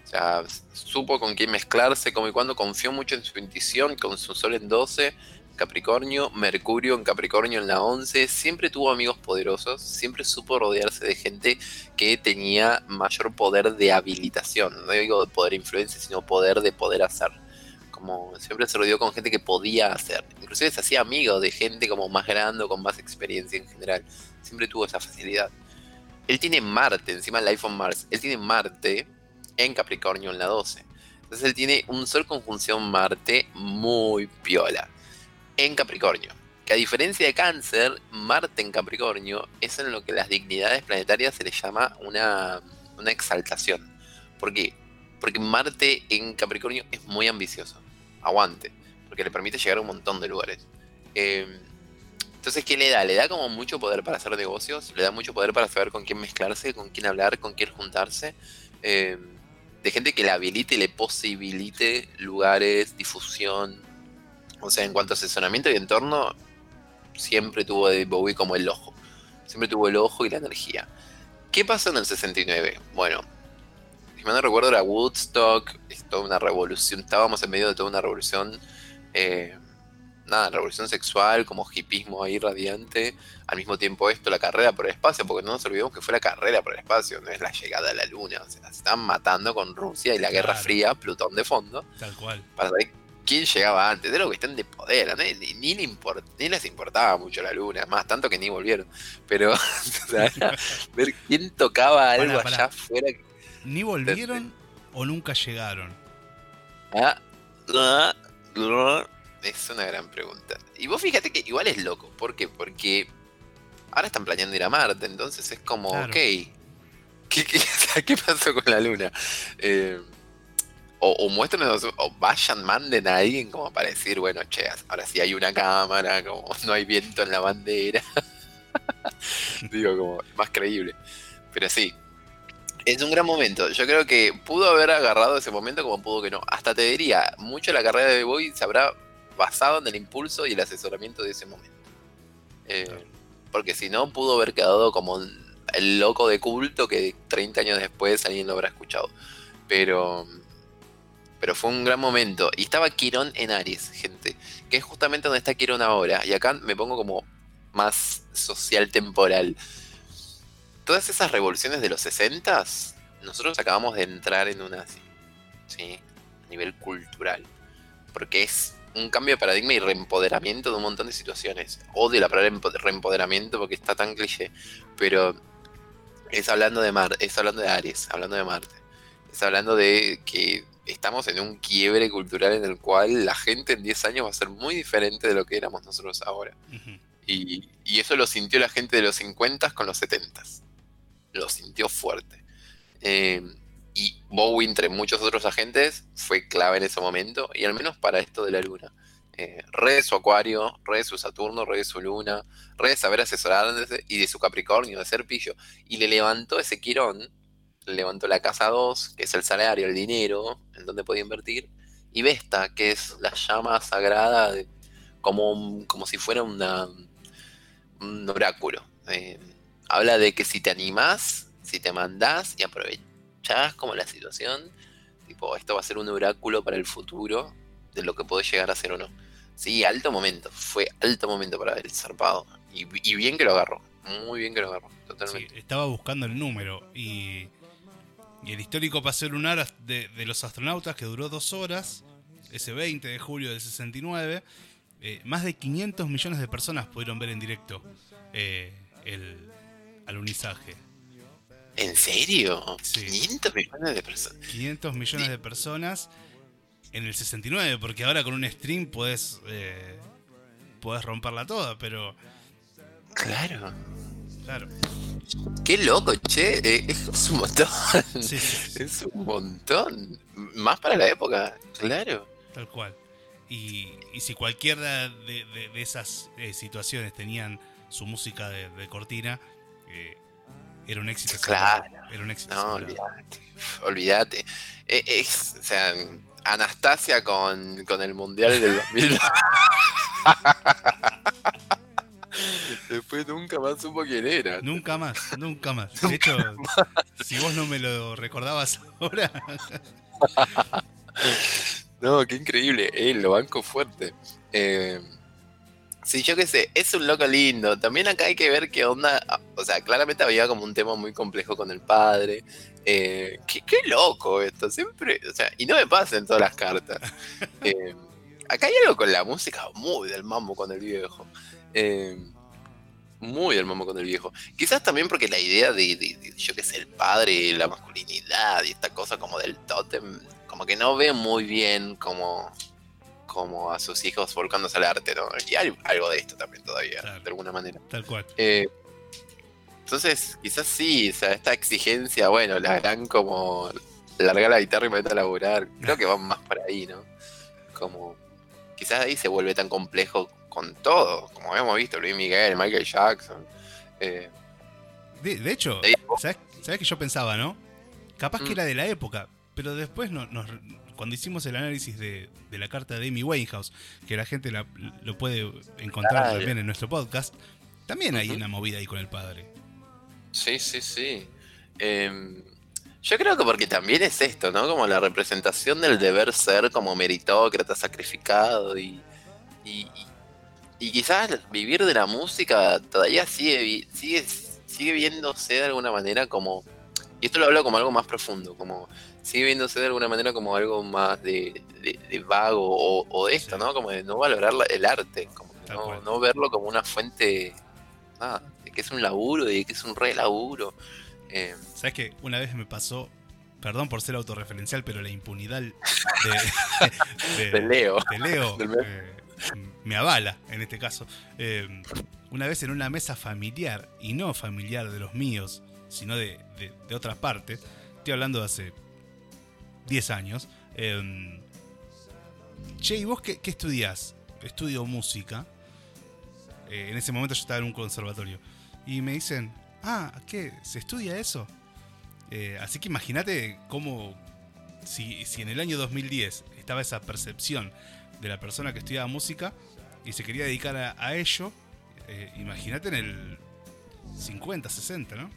O sea, supo con quién mezclarse, cómo y cuándo, confió mucho en su intuición, con su Sol en 12, Capricornio, Mercurio en Capricornio en la 11, siempre tuvo amigos poderosos, siempre supo rodearse de gente que tenía mayor poder de habilitación, no digo de poder de influencia, sino poder de poder hacer como siempre se rodeó con gente que podía hacer. Inclusive se hacía amigo de gente como más grande o con más experiencia en general. Siempre tuvo esa facilidad. Él tiene Marte, encima el iPhone Mars. Él tiene Marte en Capricornio en la 12. Entonces él tiene un Sol conjunción Marte muy piola. En Capricornio. Que a diferencia de Cáncer, Marte en Capricornio es en lo que las dignidades planetarias se le llama una, una exaltación. ¿Por qué? Porque Marte en Capricornio es muy ambicioso. Aguante. Porque le permite llegar a un montón de lugares. Eh, entonces, ¿qué le da? Le da como mucho poder para hacer negocios. Le da mucho poder para saber con quién mezclarse, con quién hablar, con quién juntarse. eh, de gente que le habilite y le posibilite lugares, difusión. O sea, en cuanto a asesoramiento y entorno, siempre tuvo David Bowie como el ojo. Siempre tuvo el ojo y la energía. ¿Qué pasó en el 69? Bueno, si mal no recuerdo era Woodstock, es toda una revolución, estábamos en medio de toda una revolución, eh, nada, revolución sexual, como hipismo ahí radiante, al mismo tiempo esto, la carrera por el espacio, porque no nos olvidemos que fue la carrera por el espacio, no es la llegada a la luna, o sea, se están matando con Rusia y la Guerra. Fría, Plutón de fondo, Tal cual. para saber quién llegaba antes, era cuestión de poder, ¿no? ni, ni, le import- ni les importaba mucho la luna, más tanto que ni volvieron, pero *laughs* o sea, era ver quién tocaba algo Pará, pará. allá afuera ¿Ni volvieron o nunca llegaron? Ah, ah, ah. Es una gran pregunta. Y vos fíjate que igual es loco. ¿Por qué? Porque ahora están planeando ir a Marte, entonces es como, Claro. ok. ¿Qué, qué, *laughs* ¿qué pasó con la Luna? Eh, o, o muéstranos, o vayan, manden a alguien como para decir, bueno, che, ahora sí hay una cámara, como *laughs* no hay viento en la bandera. *laughs* Digo, como más creíble. Pero sí, es un gran momento. Yo creo que pudo haber agarrado ese momento como pudo que no. Hasta te diría, mucho la carrera de Boy se habrá basado en el impulso y el asesoramiento de ese momento. Eh, porque si no, pudo haber quedado como el loco de culto que 30 años después alguien lo habrá escuchado. Pero, pero fue un gran momento. Y estaba Quirón en Aries, gente. Que es justamente donde está Quirón ahora. Y acá me pongo como más social temporal. Todas esas revoluciones de los 60 nosotros acabamos de entrar en una así. ¿Sí? A nivel cultural. Porque es un cambio de paradigma y reempoderamiento de un montón de situaciones. Odio la palabra empo- reempoderamiento porque está tan cliché. Pero es hablando de Mar, es hablando de Aries, hablando de Marte. Es hablando de que estamos en un quiebre cultural en el cual la gente en 10 años va a ser muy diferente de lo que éramos nosotros ahora. Y, y eso lo sintió la gente de los 50 con los 70 Lo sintió fuerte. Eh, y Bowie, entre muchos otros agentes, fue clave en ese momento, y al menos para esto de la luna. Eh, re de su Acuario, re de su Saturno, re de su Luna, re de saber asesorarse y de su Capricornio, de ser pillo. Y le levantó ese Quirón, levantó la casa 2, que es el salario, el dinero, en donde podía invertir, y Vesta, que es la llama sagrada, como, como si fuera una, un oráculo. Eh, habla de que si te animás, si te mandás y aprovechás como la situación, tipo, esto va a ser un oráculo para el futuro de lo que puede llegar a ser o no. Sí, alto momento, fue alto momento para el zarpado. Y, bien que lo agarró, muy bien que lo agarró, totalmente. estaba buscando el número y, y el histórico paseo lunar de, los astronautas que duró dos horas, ese 20 de julio del 69, eh, más de 500 millones de personas pudieron ver en directo eh, el alunizaje. ¿En serio? 500 millones de personas. 500 millones de personas en el 69, porque ahora con un stream puedes, eh, puedes romperla toda, pero... Claro. Claro. Qué loco, che. Eh, es un montón. Es un montón. Más para la época, claro. Tal cual. Y, si cualquiera de, esas eh, situaciones tenían su música de, cortina, eh, era un éxito. Claro. Era un éxito. No, olvídate. Olvídate. Es, o sea, Anastasia con, con el Mundial del 2000. *laughs* Después nunca más supo quién era. Nunca más, nunca más. *laughs* De hecho, si vos no me lo recordabas ahora. *laughs* no, qué increíble. Eh, lo banco fuerte. Eh, sí, yo qué sé, es un loco lindo. También acá hay que ver qué onda. O sea, claramente había como un tema muy complejo con el padre. Eh, qué, loco esto, siempre, o sea, y no me pasa en todas las cartas. *laughs* Eh, acá hay algo con la música muy del mambo con el viejo. Eh, muy del mambo con el viejo. Quizás también porque la idea de, yo que sé, el padre, la masculinidad y esta cosa como del tótem, como que no ve muy bien como, como a sus hijos volcándose al arte, ¿no? Y hay algo de esto también todavía, de alguna manera. Tal cual. Entonces, quizás sí, o sea, esta exigencia, bueno, la harán como largar la guitarra y meter a laburar. Creo que van más por ahí, ¿no? Como, quizás ahí se vuelve tan complejo con todo, como habíamos visto, Luis Miguel, Michael Jackson. Eh. De, hecho, ¿sabes, ¿sabes, que yo pensaba, no? Capaz que mm. era de la época, pero después no, nos, cuando hicimos el análisis de, la carta de Amy Winehouse, que la gente lo puede encontrar también en nuestro podcast, también hay una movida ahí con el padre. Sí, sí, sí. Em, yo creo que porque también es esto, ¿no? Como la representación del deber ser como meritócrata, sacrificado y, y, quizás vivir de la música todavía sigue, sigue, sigue viéndose de alguna manera como, y esto lo hablo como algo más profundo, como sigue viéndose de alguna manera como algo más de, vago o, de esto, ¿no? Como de no valorar el arte, como no, no, verlo como una fuente, nada, que es un laburo y que es un re laburo. Eh, ¿Sabes que Una vez me pasó, perdón por ser autorreferencial, pero la impunidad de, *laughs* Leo, eh, me avala en este caso. Eh, una vez en una mesa familiar, y no familiar de los míos, sino de, de otras partes, estoy hablando de hace 10 años. che, ¿y vos qué, qué estudiás? Estudio música. en ese momento yo estaba en un conservatorio y me dicen, ah, ¿qué? ¿Se estudia eso? Eh, así que imagínate cómo, si, en el año 2010 estaba esa percepción de la persona que estudiaba música y se quería dedicar a, ello, eh, imagínate en el 50, 60, ¿no?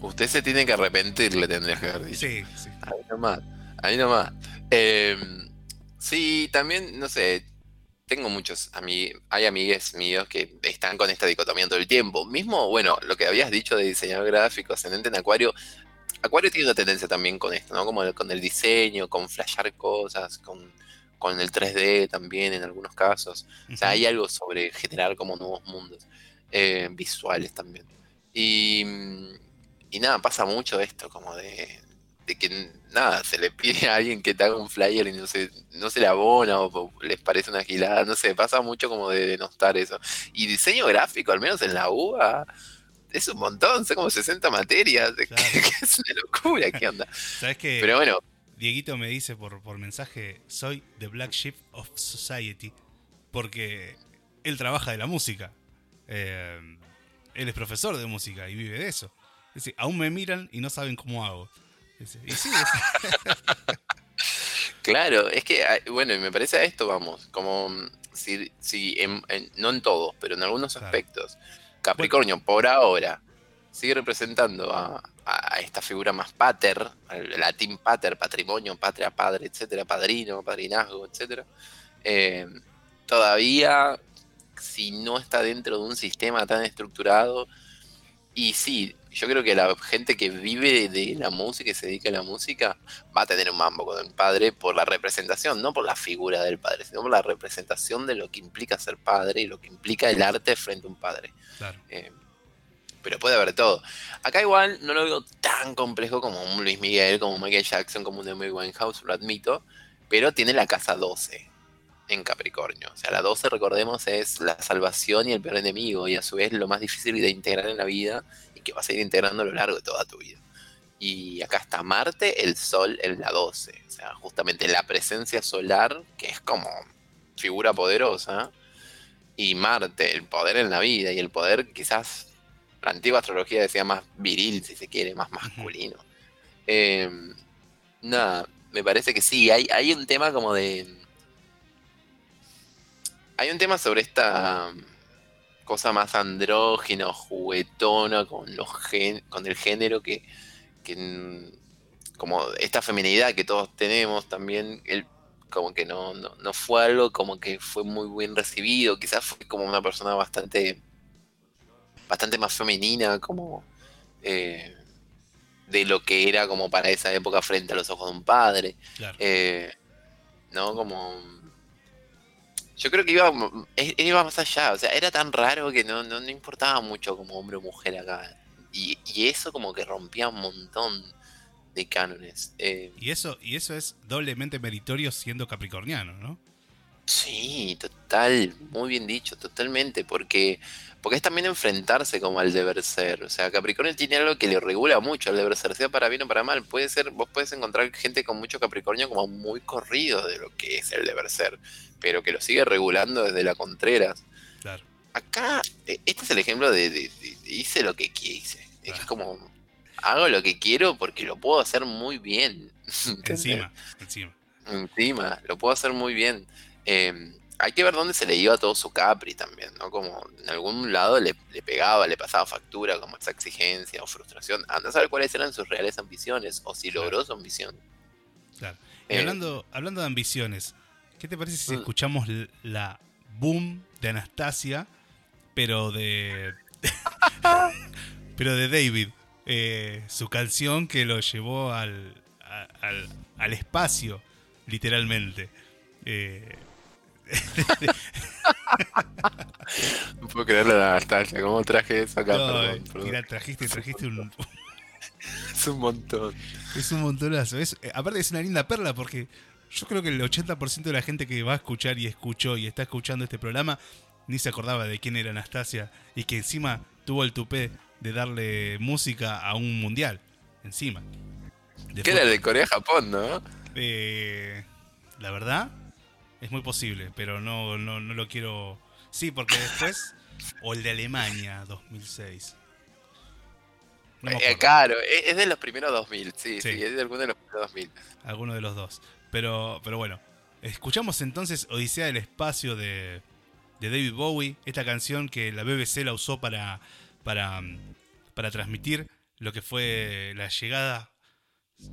Usted se tiene que arrepentir, le tendría que haber dicho. Sí, sí. Ahí nomás, ahí nomás. Eh, sí, también, no sé, tengo muchos amigos, hay amigues míos que están con esta dicotomía todo el tiempo. Mismo, bueno, lo que habías dicho de diseñador gráfico ascendente en Acuario, Acuario tiene una tendencia también con esto, ¿no? Como con el diseño, con flashar cosas, con, con el 3D también en algunos casos. O sea, hay algo sobre generar como nuevos mundos eh, visuales también. Y, y nada, pasa mucho esto, como de, de que nada, se le pide a alguien que te haga un flyer y no se, no se le abona o, les parece una gilada, no sé, pasa mucho como de denostar eso. Y diseño gráfico, al menos en la UBA, es un montón, son como 60 materias. *laughs* Claro. es una locura, ¿qué onda? *laughs* ¿Sabes qué? Pero bueno, Dieguito me dice por, por mensaje, soy the black sheep of society, porque él trabaja de la música. Eh, él es profesor de música y vive de eso. Dice, aún me miran y no saben cómo hago. Y sí, es- *laughs* Claro, es que, ah, bueno, y me parece a esto, vamos, como mm, si, si en- en- no en todos, pero en algunos aspectos, Capricornio por ahora sigue representando a, a esta figura más pater, al latín pater, patrimonio, patria, padre, etcétera, padrino, padrinazgo, etcétera. Eh, todavía, si no está dentro de un sistema tan estructurado, y sí, yo creo que la gente que vive de la música y se dedica a la música, va a tener un mambo con el padre por la representación, no por la figura del padre, sino por la representación de lo que implica ser padre y lo que implica el arte frente a un padre. claro. Eh, pero puede haber todo. Acá igual no lo veo tan complejo como un Luis Miguel, como un Michael Jackson, como un Amy Winehouse, lo admito, pero tiene la casa 12 en Capricornio. O sea, la 12, recordemos, es la salvación y el peor enemigo, y a su vez lo más difícil de integrar en la vida y que vas a ir integrando a lo largo de toda tu vida. Y acá está Marte, el Sol en la 12. O sea, justamente la presencia solar, que es como figura poderosa, y Marte, el poder en la vida, y el poder quizás, la antigua astrología decía más viril, si se quiere, más masculino. Eh, nada, me parece que sí, hay, hay un tema como de... Hay un tema sobre esta cosa más andrógena o juguetona con, los gen- con el género que, que como esta feminidad que todos tenemos también, él como que no, no, no fue algo como que fue muy bien recibido, quizás fue como una persona bastante bastante más femenina como eh, de lo que era como para esa época frente a los ojos de un padre. claro. Eh, ¿no? Como. Yo creo que iba, iba más allá, o sea, era tan raro que no, no, no importaba mucho como hombre o mujer acá. Y, y eso como que rompía un montón de cánones. Eh, Y eso, y eso es doblemente meritorio siendo capricorniano, ¿no? Sí, total, muy bien dicho, totalmente, porque, porque es también enfrentarse como al deber ser. O sea, Capricornio tiene algo que le regula mucho al deber ser, sea para bien o para mal. Puede ser, vos puedes encontrar gente con mucho Capricornio como muy corrido de lo que es el deber ser, pero que lo sigue regulando desde la Contreras. Claro. Acá, eh, este es el ejemplo de, de- de- de hice lo que quise. Es Claro. como, hago lo que quiero porque lo puedo hacer muy bien. *laughs* Encima, encima. Encima, lo puedo hacer muy bien. Eh, hay que ver dónde se le iba todo su Capri también, ¿no? Como en algún lado le, le pegaba, le pasaba factura, como esa exigencia o frustración. Anda a saber cuáles eran sus reales ambiciones o si Claro. logró su ambición. Claro. Y Eh, hablando, hablando de ambiciones, ¿qué te parece si Mm. escuchamos la boom de Anastasia, pero de. *laughs* pero de David? Eh, su canción que lo llevó al, al, al espacio, literalmente. Eh, No puedo creerle la nostalgia, cómo traje eso acá, no, perdón, perdón. mira, trajiste, trajiste un. *laughs* Es un montón. Es un montonazo. Es, eh, aparte es una linda perla porque yo creo que el 80% de la gente que va a escuchar y escuchó y está escuchando este programa ni se acordaba de quién era Anastasia y que encima tuvo el tupé de darle música a un mundial. Encima. De Que era el de Corea-Japón, ¿no? Eh, la verdad, es muy posible, pero no, no, no lo quiero. Sí, porque después. O el de Alemania 2006. No Eh, claro, es, es de los primeros 2000, sí, sí, Sí. es de alguno de los primeros 2000. Alguno de los dos. Pero, pero bueno, escuchamos entonces Odisea del Espacio de, de David Bowie, esta canción que la BBC la usó para, para, mm, para transmitir lo que fue la llegada.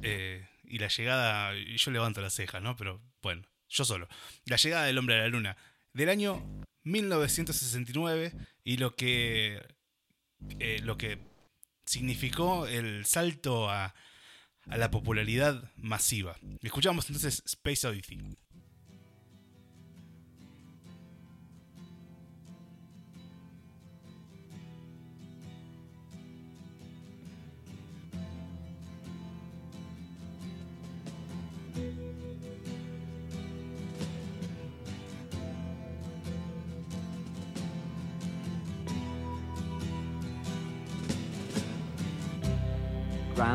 eh, y la llegada. y Yo levanto las cejas, ¿no? Pero bueno, yo solo. La llegada del hombre a la luna del año 1969 y lo que. eh, lo que significó el salto a, a la popularidad masiva. Escuchamos entonces Space Odyssey.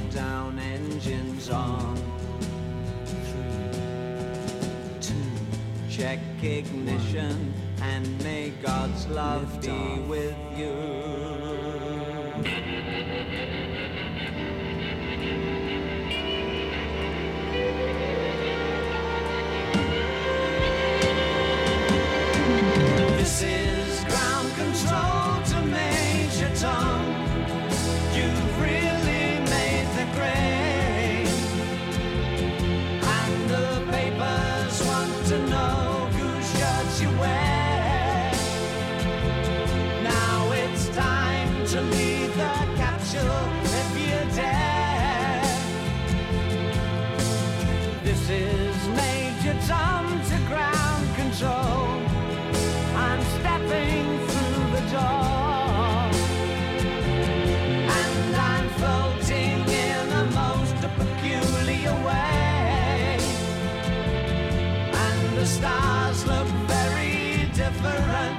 Countdown engines on. Three, two, check ignition and may God's love be with you. learn.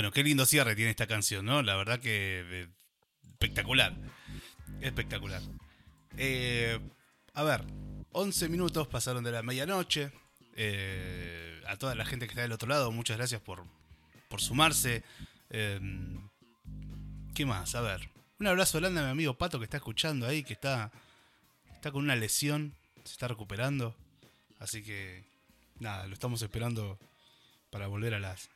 Bueno, qué lindo cierre tiene esta canción, ¿no? La verdad que eh, espectacular. Espectacular. Eh, a ver, 11 minutos pasaron de la medianoche. Eh, a toda la gente que está del otro lado, muchas gracias por, por sumarse Em, ¿Qué más? A ver. Un abrazo grande a mi amigo Pato que está escuchando ahí, que está, está con una lesión, se está recuperando. Así que, nada, lo estamos esperando para volver a las,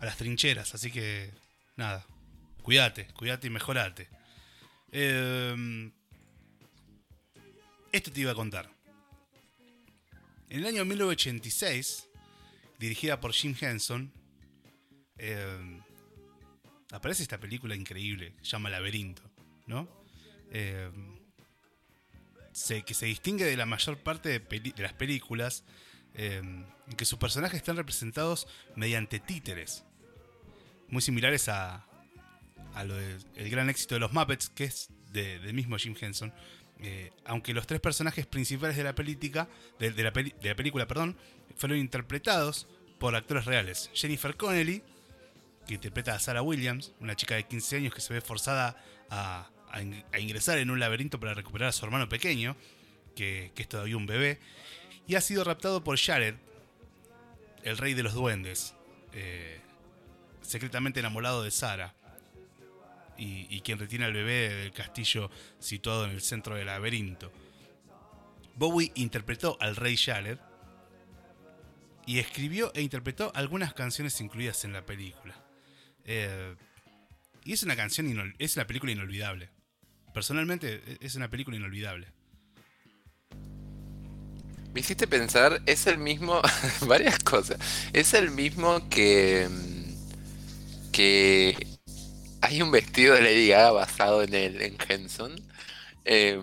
a las trincheras. Así que, nada, cuídate, cuídate y mejorate. Em, esto te iba a contar. En el año 1986, dirigida por Jim Henson, em, aparece esta película increíble, se llama Laberinto, ¿no? Em, que se distingue de la mayor parte de, las películas en que sus personajes están representados mediante títeres, muy similares a, a lo del el gran éxito de los Muppets, que es de- del mismo Jim Henson. Eh, aunque los tres personajes principales de la, película, de, de la, peli- de la película perdón, fueron interpretados por actores reales. Jennifer Connelly, que interpreta a Sarah Williams, una chica de 15 años que se ve forzada a, a ingresar en un laberinto para recuperar a su hermano pequeño, que, que es todavía un bebé, y ha sido raptado por Jared, el rey de los duendes, eh, secretamente enamorado de Sarah y, quien retiene al bebé del castillo situado en el centro del laberinto. Bowie interpretó al rey Jared y escribió e interpretó algunas canciones incluidas en la película. Eh, y es una canción, es una película inolvidable. Personalmente e- es una película inolvidable. Me hiciste pensar, es el mismo, *laughs* varias cosas. Es el mismo que mm, que hay un vestido de Lady Gaga basado en el en Henson. Eh,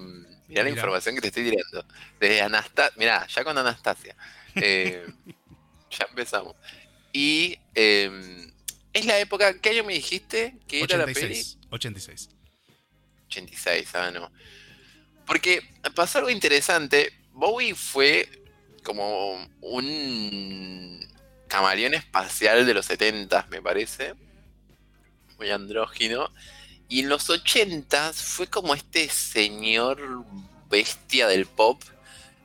mirá la información que te estoy tirando. De Anastasia, mirá, ya con Anastasia. Eh, *laughs* ya empezamos. Y eh, es la época, ¿qué año me dijiste que era la peli? 86. 86. 86, ah, no. Porque pasó algo interesante. Bowie fue como un camaleón espacial de los 70, me parece. Muy andrógino. Y en los 80 fue como este señor bestia del pop,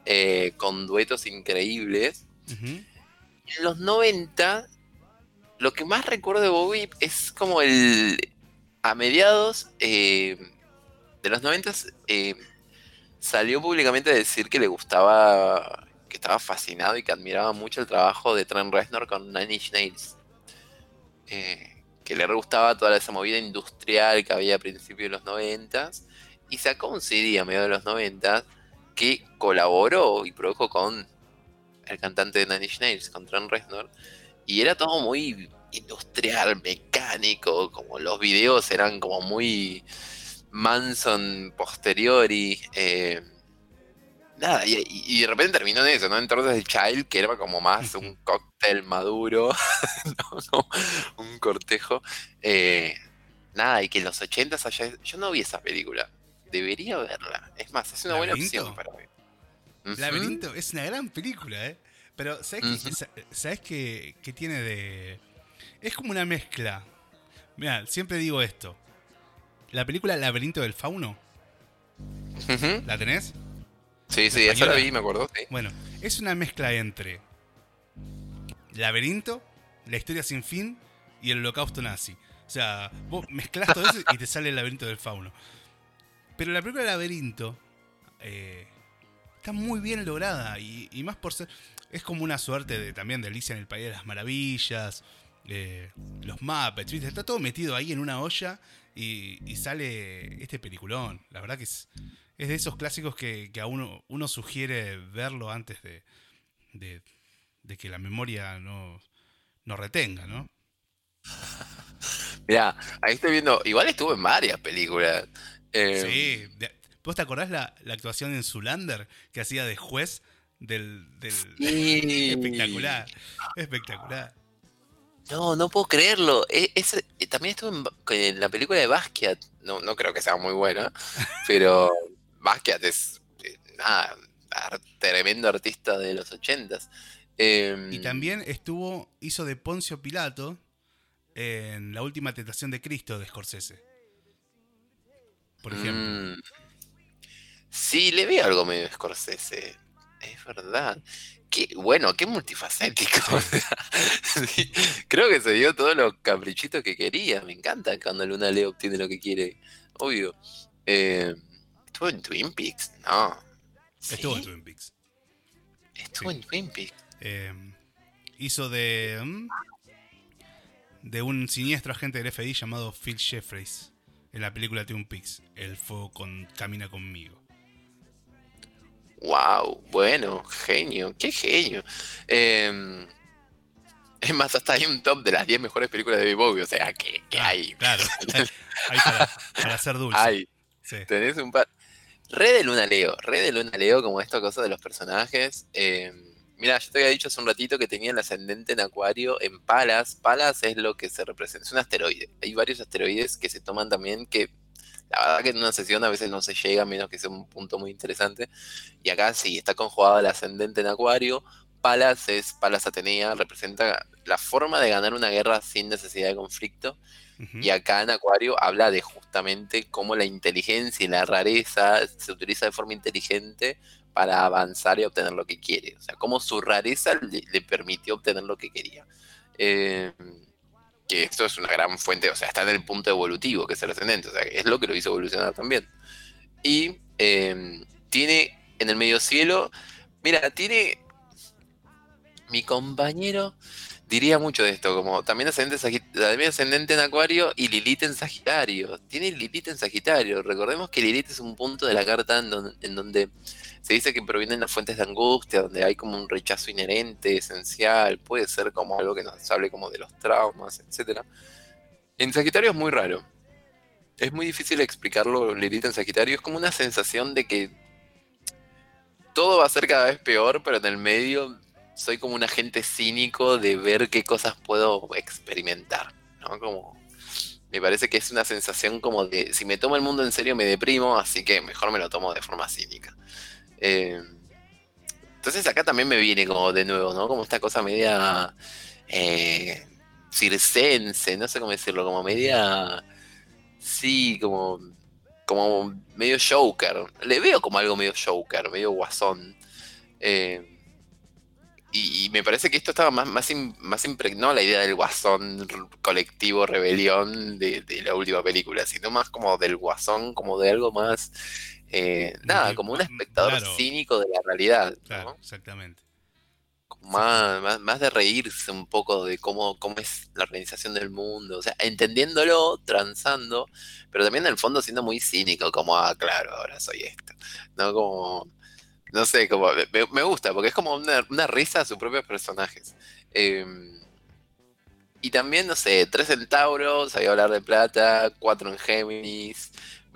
eh, con duetos increíbles. Y en los 90, lo que más recuerdo de Bowie es como el. A mediados eh, de los 90 eh, salió públicamente a decir que le gustaba, que estaba fascinado y que admiraba mucho el trabajo de Trent Reznor con Nine Inch Nails. Eh, que le gustaba toda esa movida industrial que había a principios de los 90 y sacó un CD a mediados de los 90 que colaboró y produjo con el cantante de Nine Inch Nails, con Trent Reznor, y era todo muy industrial, mecánico, como los videos eran como muy Manson posteriori. eh, nada, y, de repente terminó en eso, ¿no? Entonces el Child, que era como más un cóctel maduro, ¿no? *laughs* No, un cortejo. eh, nada, y que en los 80 haya... Yo no vi esa película. Debería verla. Es más, es una buena opción para. Ujú. Laberinto es una gran película, ¿eh? Pero, ¿sabes, qué, Ujú. sa- ¿sabes qué, qué tiene de...? Es como una mezcla. Mira, siempre digo esto. La película Laberinto del Fauno, Ujú. ¿la tenés? Sí, sí, esa la vi, me acuerdo, sí. Bueno, es una mezcla entre Laberinto, La historia sin fin y el holocausto nazi. O sea, vos mezclás todo eso y te sale el laberinto del fauno. Pero la película Laberinto eh, está muy bien lograda y, y más por ser... Es como una suerte de, también de Alicia en el País de las Maravillas, eh, los ¿viste? Está todo metido ahí en una olla y, y sale este peliculón. La verdad que es, es de esos clásicos que, que a uno, uno sugiere verlo antes de, de, de que la memoria no, no retenga, ¿no? *laughs* Mirá, ahí estoy viendo. Igual estuvo en varias películas. Eh, Sí. ¿Vos te acordás la, la actuación en Zulander que hacía de juez del... del- Sí. *laughs* espectacular, espectacular. No, no puedo creerlo. E- eh, también estuvo en la película de Basquiat. No, no creo que sea muy buena, pero Basquiat es eh, nada, tremendo artista de los ochentas. Em, Y también estuvo, hizo de Poncio Pilato en La Última Tentación de Cristo de Scorsese. Por ejemplo. mm, sí, le veo algo medio Scorsese. Es verdad. Qué, bueno, qué multifacético. *laughs* Sí, creo que se dio todos los caprichitos que quería. Me encanta cuando Luna Leo obtiene lo que quiere. Obvio. Eh, ¿Estuvo en Twin Peaks? No. Estuvo en. Twin Peaks. Estuvo Sí. en Twin Peaks. Eh, hizo de. mm, de un siniestro agente del FBI llamado Phil Jeffries en la película Twin Peaks. El fuego con, camina conmigo. Wow, bueno, genio, qué genio. Eh, es más, hasta hay un top de las 10 mejores películas de David Bowie, o sea, que, que Ah, hay. Claro. *laughs* Ahí para, para ser dulce. Hay, Sí. tenés un par. Re de Luna Leo, re de Luna Leo, como esta cosa de los personajes. Eh, mira, yo te había dicho hace un ratito que tenía el ascendente en Acuario en Palas. Palas es lo que se representa, es un asteroide. Hay varios asteroides que se toman también que la verdad que en una sesión a veces no se llega, menos que sea un punto muy interesante. Y acá sí, está conjugado el ascendente en Acuario. Palas es Palas Atenea, representa la forma de ganar una guerra sin necesidad de conflicto. Y acá en Acuario habla de justamente cómo la inteligencia y la rareza se utiliza de forma inteligente para avanzar y obtener lo que quiere. O sea, cómo su rareza le, le permitió obtener lo que quería. Eh, que esto es una gran fuente, o sea, está en el punto evolutivo, que es el ascendente, o sea, es lo que lo hizo evolucionar también. Y eh, tiene en el medio cielo, mira, tiene mi compañero diría mucho de esto, como también ascendente, también ascendente en Acuario y Lilith en Sagitario. Tiene Lilith en Sagitario. Recordemos que Lilith es un punto de la carta en, en donde se dice que provienen las fuentes de angustia, donde hay como un rechazo inherente, esencial, puede ser como algo que nos hable como de los traumas, etcétera. En Sagitario es muy raro. Es muy difícil explicarlo, Lilith en Sagitario. Es como una sensación de que todo va a ser cada vez peor, pero en el medio soy como un agente cínico de ver qué cosas puedo experimentar, ¿no? Como me parece que es una sensación como de si me tomo el mundo en serio me deprimo, así que mejor me lo tomo de forma cínica. Eh, entonces acá también me viene como de nuevo, ¿no? Como esta cosa media eh, circense, no sé cómo decirlo, como media, sí, como, como medio Joker. Le veo como algo medio Joker, medio guasón. Eh, y, y me parece que esto estaba más, más, im- más impregnado la idea del guasón colectivo rebelión de, de la última película, sino más como del guasón, como de algo más, eh, nada, como un espectador claro. cínico de la realidad, ¿no? Claro, exactamente. Más, más, más de reírse un poco de cómo, cómo es la organización del mundo, o sea, entendiéndolo, transando, pero también en el fondo siendo muy cínico, como, ah, claro, ahora soy esto, ¿no? Como, no sé, como, me, gusta, porque es como una, risa a sus propios personajes. Eh, y también, no sé, tres centauros, sabía hablar de plata, cuatro en Géminis.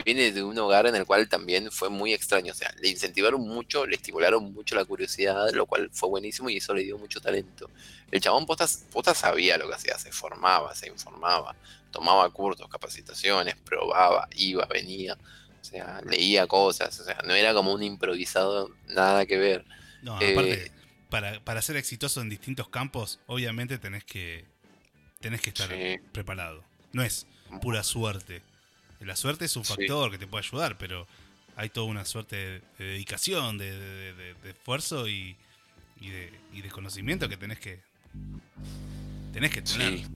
Viene de un hogar en el cual también fue muy extraño. O sea, le incentivaron mucho, le estimularon mucho la curiosidad, lo cual fue buenísimo y eso le dio mucho talento. El chabón posta, posta sabía lo que hacía, se formaba, se informaba, tomaba cursos, capacitaciones, probaba, iba, venía. O sea, leía cosas, o sea, no era como un improvisado, nada que ver. No, Eh, aparte, para, para ser exitoso en distintos campos, obviamente tenés que tenés que estar Sí. preparado. No es pura suerte. La suerte es un Sí. factor que te puede ayudar, pero hay toda una suerte de, de dedicación, de, de- de- de esfuerzo y, y de conocimiento que tenés que tenés que tener. Sí.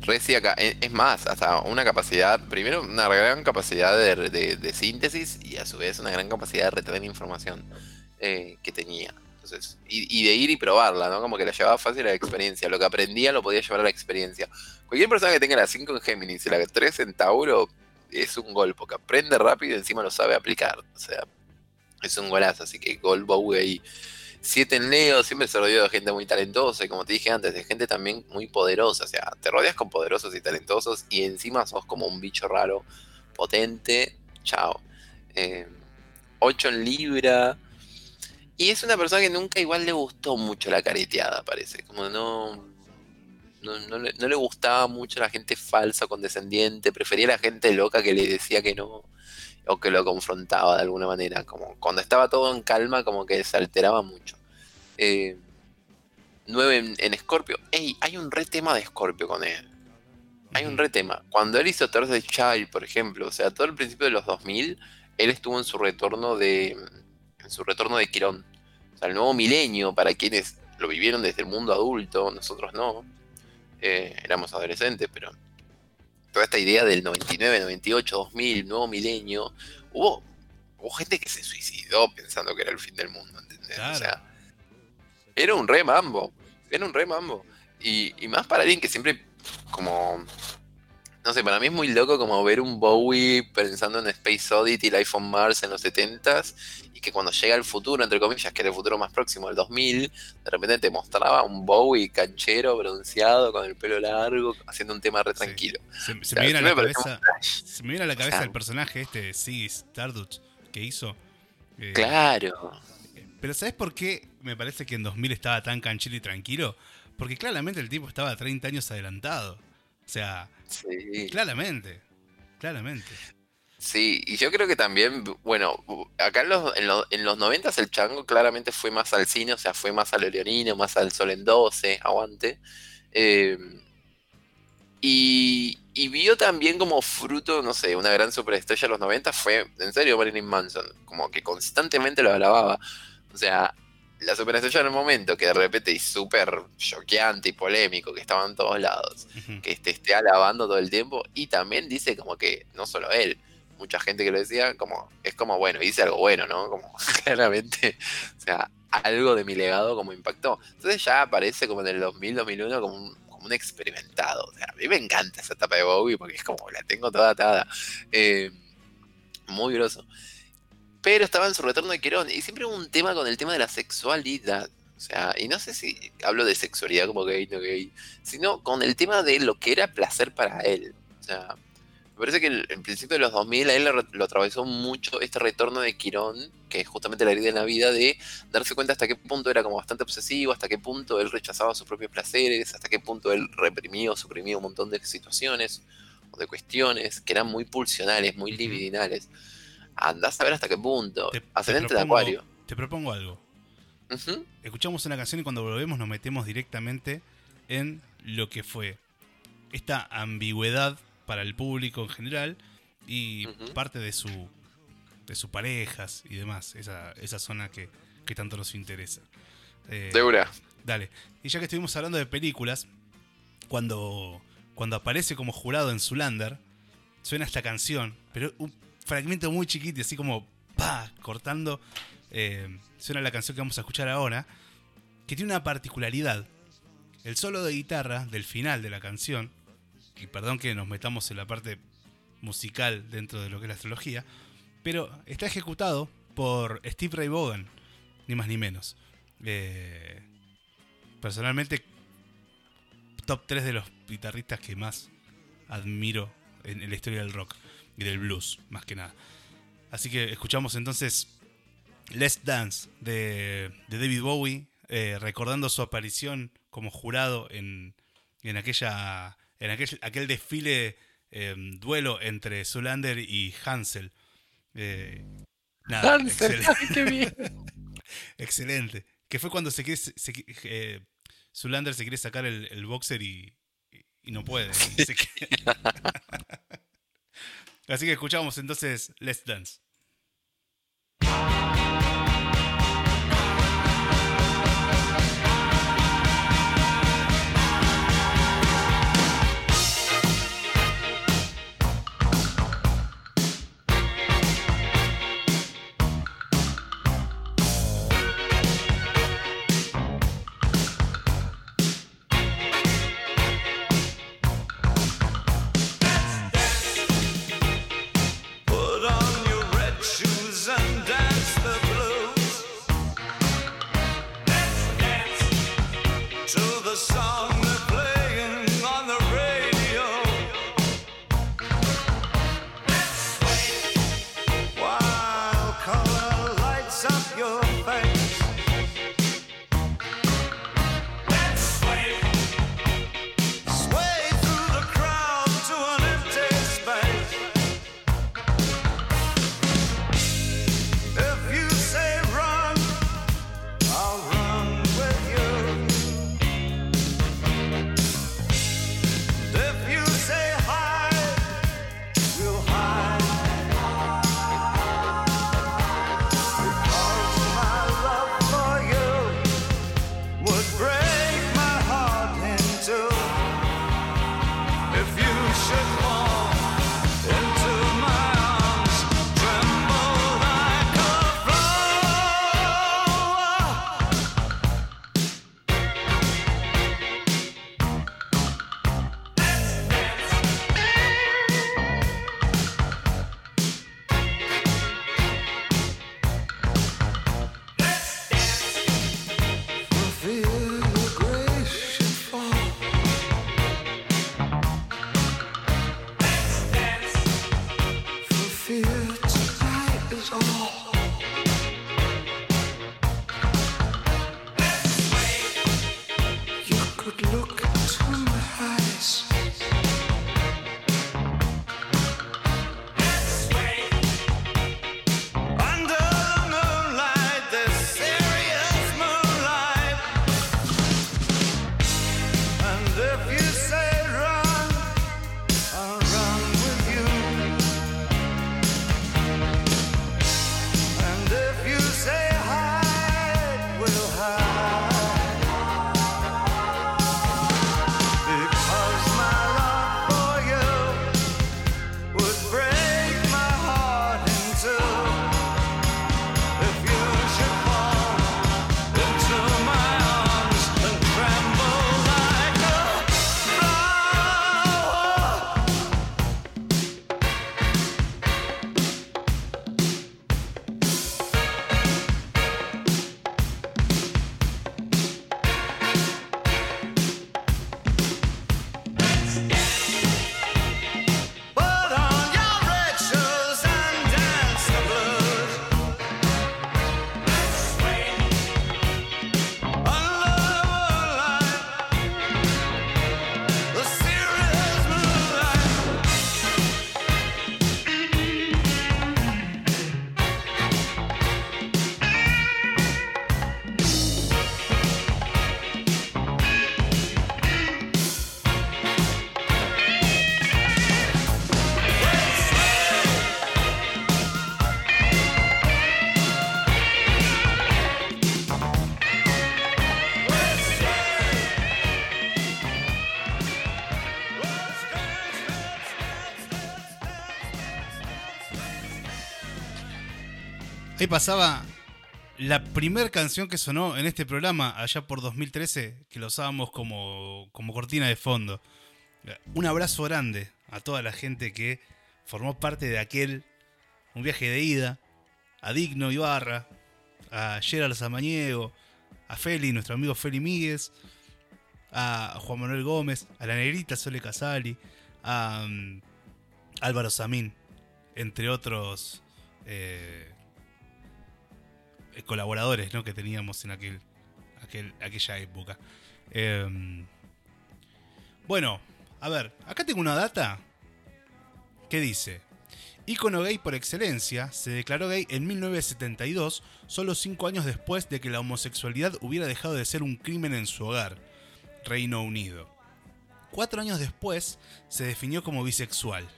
Re sí, acá. Es es más, hasta una capacidad, primero una gran capacidad de, de- de síntesis y a su vez una gran capacidad de retener información eh, que tenía. Entonces, y, y de ir y probarla, ¿no? Como que la llevaba fácil a la experiencia. Lo que aprendía lo podía llevar a la experiencia. Cualquier persona que tenga la 5 en Géminis y la 3 en Tauro es un gol, porque aprende rápido y encima lo sabe aplicar. O sea, es un golazo, así que gol Bowie. 7 en Leo, siempre se rodeó de gente muy talentosa y como te dije antes, de gente también muy poderosa. O sea, te rodeas con poderosos y talentosos y encima sos como un bicho raro, potente. Chao. 8 en Libra. Y es una persona que nunca igual le gustó mucho la careteada, parece. Como no, no, no le, no le gustaba mucho la gente falsa, condescendiente. Prefería la gente loca que le decía que no o que lo confrontaba de alguna manera. Como cuando estaba todo en calma, como que se alteraba mucho. Eh, 9 en, en Scorpio. Ey, hay un re tema de Scorpio con él. Hay un re tema. Cuando él hizo Thursday Child, por ejemplo, o sea, todo el principio de los 2000, él estuvo en su retorno de en su retorno de Quirón. O sea, el nuevo milenio, para quienes lo vivieron desde el mundo adulto, nosotros no. Eh, éramos adolescentes, pero toda esta idea del 99, 98, 2000, nuevo milenio, hubo, hubo gente que se suicidó pensando que era el fin del mundo, ¿entendés? Claro. O sea, era un re mambo, era un re mambo. Y, y más para alguien que siempre, como, no sé, para mí es muy loco como ver un Bowie pensando en Space Oddity, Life on Mars en los 70s, y que cuando llega el futuro, entre comillas, que era el futuro más próximo, el 2000, de repente te mostraba un Bowie canchero, bronceado, con el pelo largo, haciendo un tema re Sí. tranquilo. Se, se me viene a sí la cabeza. Se me viene a la cabeza sea, el personaje este, Siggy Stardust, que hizo. eh, Claro. Pero ¿sabes por qué me parece que en 2000 estaba tan canchero y tranquilo? Porque claramente el tipo estaba 30 años adelantado. O sea, Sí. claramente. Claramente. Sí, y yo creo que también, bueno, acá en los, en los, en los 90 el chango claramente fue más al cine, o sea, fue más al leonino, más al sol en 12, aguante. Eh, y, y vio también como fruto, no sé, una gran superestrella de los 90 fue, en serio, Marilyn Manson, como que constantemente lo alababa. O sea, la superestrella en el momento que de repente y súper choqueante y polémico, que estaba en todos lados que te esté alabando todo el tiempo y también dice como que no solo él, mucha gente que lo decía, como es como bueno, hice algo bueno, ¿no? Como *laughs* claramente, o sea, algo de mi legado como impactó. Entonces ya aparece como en el 2000, 2001 como un, como un experimentado. O sea, a mí me encanta esa etapa de Bowie porque es como la tengo toda atada. Eh, muy groso. Pero estaba en su retorno de Querón y siempre hubo un tema con el tema de la sexualidad. O sea, y no sé si hablo de sexualidad como gay, no gay, sino con el tema de lo que era placer para él. O sea, me parece que el, en principio de los 2000 a él lo, lo atravesó mucho este retorno de Quirón, que es justamente la herida en la vida, de darse cuenta hasta qué punto era como bastante obsesivo, hasta qué punto él rechazaba sus propios placeres, hasta qué punto él reprimía o suprimía un montón de situaciones o de cuestiones que eran muy pulsionales, muy libidinales. Andás a ver hasta qué punto. Te- te Ascendente de propongo- Acuario. Te propongo algo. Escuchamos una canción y cuando volvemos nos metemos directamente en lo que fue esta ambigüedad para el público en general y parte de su de sus parejas y demás, esa, esa zona que, que tanto nos interesa. Eh, De una. Dale. Y ya que estuvimos hablando de películas, cuando, cuando aparece como jurado en Zulander, suena esta canción, pero un fragmento muy chiquito, así como pa cortando. eh, suena la canción que vamos a escuchar ahora, que tiene una particularidad. El solo de guitarra del final de la canción, y perdón que nos metamos en la parte musical dentro de lo que es la astrología, pero está ejecutado por Steve Ray Vaughan, ni más ni menos. Eh, personalmente, top 3 de los guitarristas que más admiro en, la historia del rock y del blues, más que nada. Así que escuchamos entonces Let's Dance de, de David Bowie, eh, recordando su aparición como jurado en, en aquella en aquel, aquel desfile eh, duelo entre Zulander y Hansel. Eh, nada, Hansel, excelente. ay, qué bien. *laughs* Excelente. Que fue cuando se quiere. se- se- eh, Zulander se quiere sacar el, el boxer y, y- y no puede. *laughs* Así que escuchamos entonces Let's Dance. Pasaba la primer canción que sonó en este programa allá por 2013, que lo usábamos como, como cortina de fondo. Un abrazo grande a toda la gente que formó parte de aquel, un viaje de ida, a Digno Ibarra, a Gerard Samaniego, a Feli, nuestro amigo Feli Míguez, a Juan Manuel Gómez, a la negrita Sole Casali, a mm, Álvaro Samín, entre otros eh, colaboradores ¿no? que teníamos en aquel, aquel- aquella época. Eh, bueno, a ver, acá tengo una data que dice, ícono gay por excelencia, se declaró gay en 1972, solo cinco años después de que la homosexualidad hubiera dejado de ser un crimen en su hogar, Reino Unido. Cuatro años después, se definió como bisexual.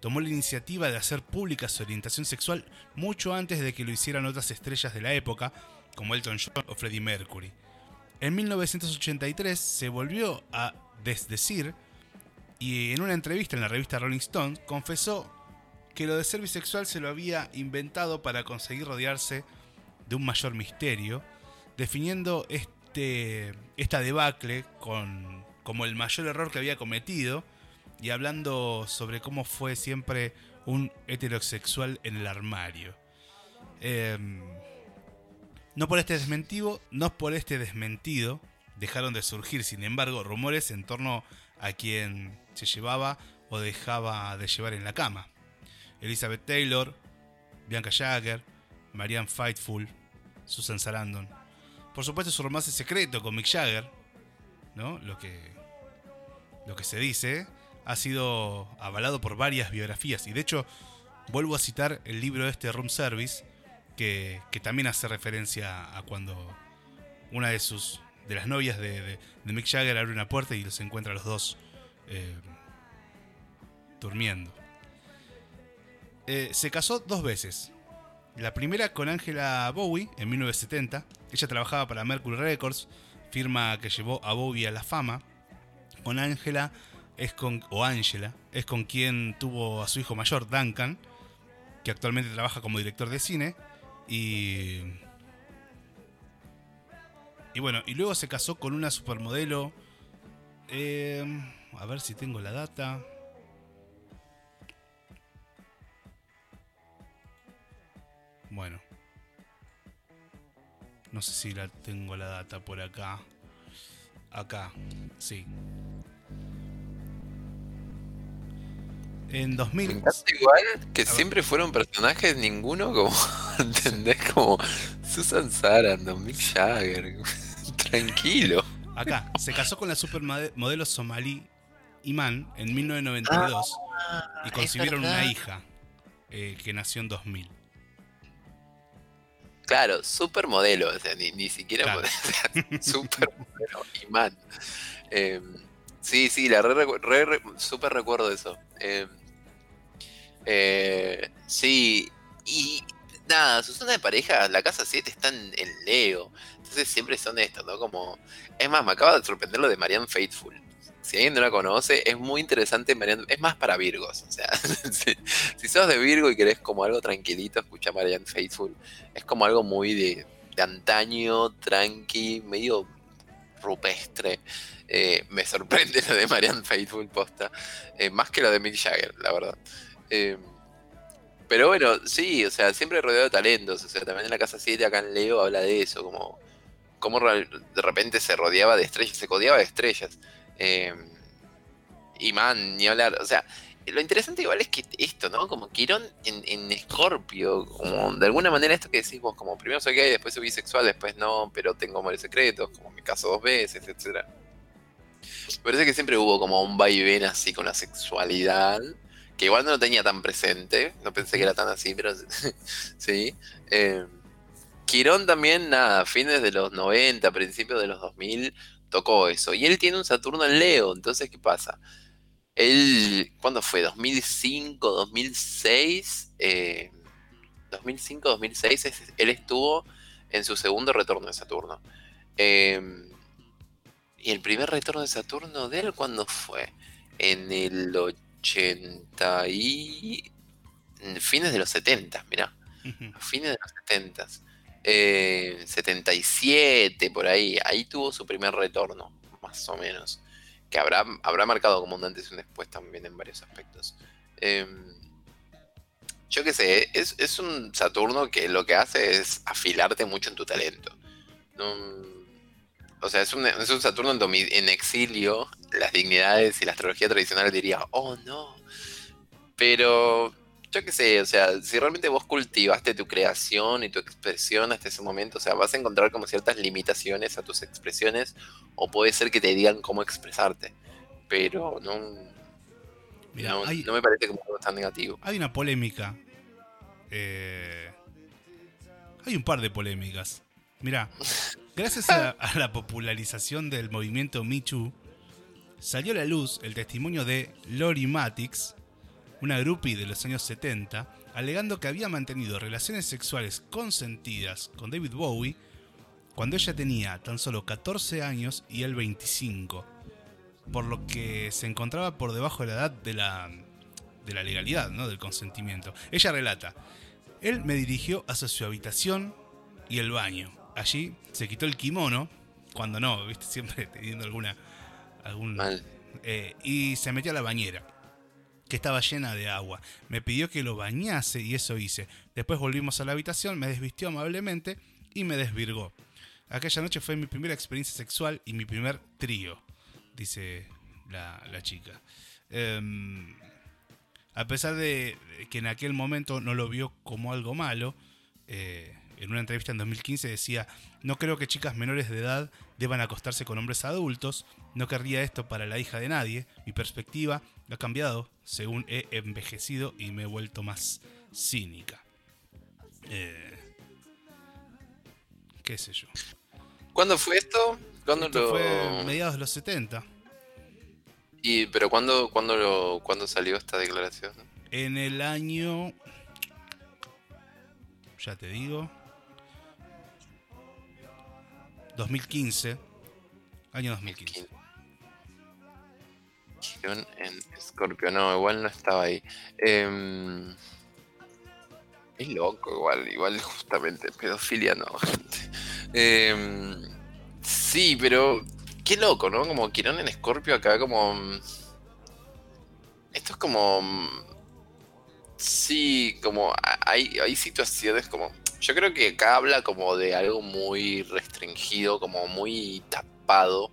Tomó la iniciativa de hacer pública su orientación sexual mucho antes de que lo hicieran otras estrellas de la época, como Elton John o Freddie Mercury. En 1983 se volvió a desdecir y en una entrevista en la revista Rolling Stone confesó que lo de ser bisexual se lo había inventado para conseguir rodearse de un mayor misterio, definiendo este, esta debacle como el mayor error que había cometido y hablando sobre cómo fue siempre un heterosexual en el armario. Em, no por este desmentido, no por este desmentido, dejaron de surgir, sin embargo, rumores en torno a quien se llevaba o dejaba de llevar en la cama. Elizabeth Taylor, Bianca Jagger, Marianne Faithfull, Susan Sarandon. Por supuesto, su romance secreto con Mick Jagger, ¿no? Lo que, lo que se dice, ha sido avalado por varias biografías. Y de hecho, vuelvo a citar el libro de este Room Service, que, que también hace referencia a cuando una de sus de las novias de, Mick Jagger abre una puerta y los encuentra a los dos eh, durmiendo. Eh, se casó dos veces. La primera con Angela Bowie en 1970. Ella trabajaba para Mercury Records, firma que llevó a Bowie a la fama. Con Angela es con o Angela es con quien tuvo a su hijo mayor Duncan, que actualmente trabaja como director de cine y y bueno, y luego se casó con una supermodelo. eh, a ver si tengo la data. Bueno. No sé si la tengo la data por acá. Acá, sí. En Me 2000. encanta igual que A ver. siempre fueron personajes, ninguno como, *laughs* ¿entendés? Como Susan Sarandon, Mick Jagger. *laughs* Tranquilo. Acá, se casó con la supermodelo somalí Iman en 1992 y es concibieron una hija eh, que nació en 2000. Claro, supermodelo, o sea, ni, ni siquiera Claro. modelo, *laughs* o sea, supermodelo, imán. Eh, sí, sí, la re, re- re- super recuerdo eso. Eh, eh, sí, y nada, su zona de pareja, la casa 7 está en, Leo, entonces siempre son estos, ¿no? Como, es más, me acaba de sorprender lo de Marianne Faithful. Si alguien no la conoce, es muy interesante Marianne, es más para Virgos, o sea, *laughs* si, si sos de Virgo y querés como algo tranquilito, escucha Marianne Faithful es como algo muy de, de antaño, tranqui, medio rupestre. Eh, me sorprende *laughs* lo de Marianne Faithful posta, eh, más que lo de Mick Jagger, la verdad. Eh, pero bueno, sí, o sea, siempre rodeado de talentos. O sea, también en la casa 7 acá en Leo habla de eso, como, real- de repente se rodeaba de estrellas, se codeaba de estrellas. Eh, y man, ni hablar, o sea, lo interesante igual es que esto, ¿no? Como Quirón en, en Escorpio, como de alguna manera esto que decís vos, como primero soy gay, después soy bisexual, después no, pero tengo amores secretos, como me caso dos veces, etcétera. Parece que siempre hubo como un vaivén así con la sexualidad, que igual no lo tenía tan presente, no pensé que era tan así, pero *laughs* sí. Eh, Quirón también, nada, fines de los 90, principios de los 2000, tocó eso. Y él tiene un Saturno en Leo, entonces, ¿qué pasa? Él, ¿cuándo fue? ¿2005, 2006? Eh, 2005, 2006, es- él estuvo en su segundo retorno de Saturno. Eh, y el primer retorno de Saturno de él, ¿cuándo fue? En el 80 y... en fines de los 70, mirá. A fines de los 70. Eh, 77, por ahí. Ahí tuvo su primer retorno, más o menos. Que habrá, habrá marcado como un antes y un después también en varios aspectos. Eh, yo qué sé, es, es un Saturno que lo que hace es afilarte mucho en tu talento. No- o sea, es un, es un Saturno en, domi- en exilio. Las dignidades y la astrología tradicional diría, oh no. Pero yo qué sé, o sea, si realmente vos cultivaste tu creación y tu expresión hasta ese momento, o sea, vas a encontrar como ciertas limitaciones a tus expresiones, o puede ser que te digan cómo expresarte, pero no, Mira, no, hay, no me parece como algo tan negativo. hay una polémica. eh, hay un par de polémicas. Mira, gracias a, *laughs* a la popularización del movimiento Too, salió a la luz el testimonio de Lori Matix, una groupie de los años 70, alegando que había mantenido relaciones sexuales consentidas con David Bowie cuando ella tenía tan solo 14 años y él 25, por lo que se encontraba por debajo de la edad de la, de la legalidad, ¿no? del consentimiento. Ella relata, él me dirigió hacia su habitación y el baño. Allí se quitó el kimono, cuando no, viste, siempre teniendo alguna... Algún, Mal. eh, y se metió a la bañera, que estaba llena de agua. Me pidió que lo bañase y eso hice. Después volvimos a la habitación, me desvistió amablemente y me desvirgó. Aquella noche fue mi primera experiencia sexual y mi primer trío, dice la, la chica. Em, a pesar de que en aquel momento no lo vio como algo malo, eh, en una entrevista en 2015 decía, no creo que chicas menores de edad deban acostarse con hombres adultos, no querría esto para la hija de nadie, mi perspectiva ha cambiado según he envejecido y me he vuelto más cínica. Eh, ¿Qué sé yo? ¿Cuándo fue esto? ¿Cuándo Esto lo... fue mediados de los 70. y, pero ¿cuándo, cuándo, lo, ¿cuándo salió esta declaración? En el año... Ya te digo. 2015. Año 2015. Quirón en Scorpio, no, igual no estaba ahí. Em, es loco, igual, igual justamente, pedofilia no, gente. *laughs* Em, sí, pero qué loco, ¿no? Como Quirón en Scorpio acá, como. mm, Esto es como. mm, Sí, como hay, hay situaciones como. Yo creo que acá habla como de algo muy restringido, como muy tapado.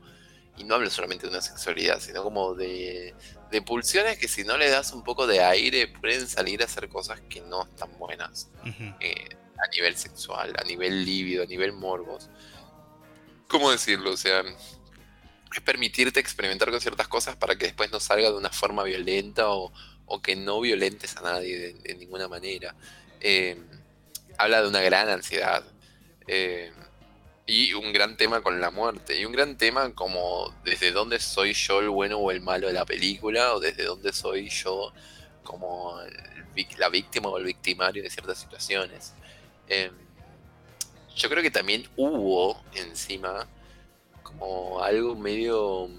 Y no hablo solamente de una sexualidad, sino como de, de pulsiones que si no le das un poco de aire pueden salir a hacer cosas que no están buenas eh, a nivel sexual, a nivel líbido, a nivel morbos. ¿Cómo decirlo? O sea, es permitirte experimentar con ciertas cosas para que después no salga de una forma violenta o, o que no violentes a nadie de, de ninguna manera. Eh, habla de una gran ansiedad. eh, y un gran tema con la muerte. Y un gran tema como desde dónde soy yo el bueno o el malo de la película, o desde dónde soy yo como el la víctima o el victimario de ciertas situaciones. Eh, yo creo que también hubo encima como algo medio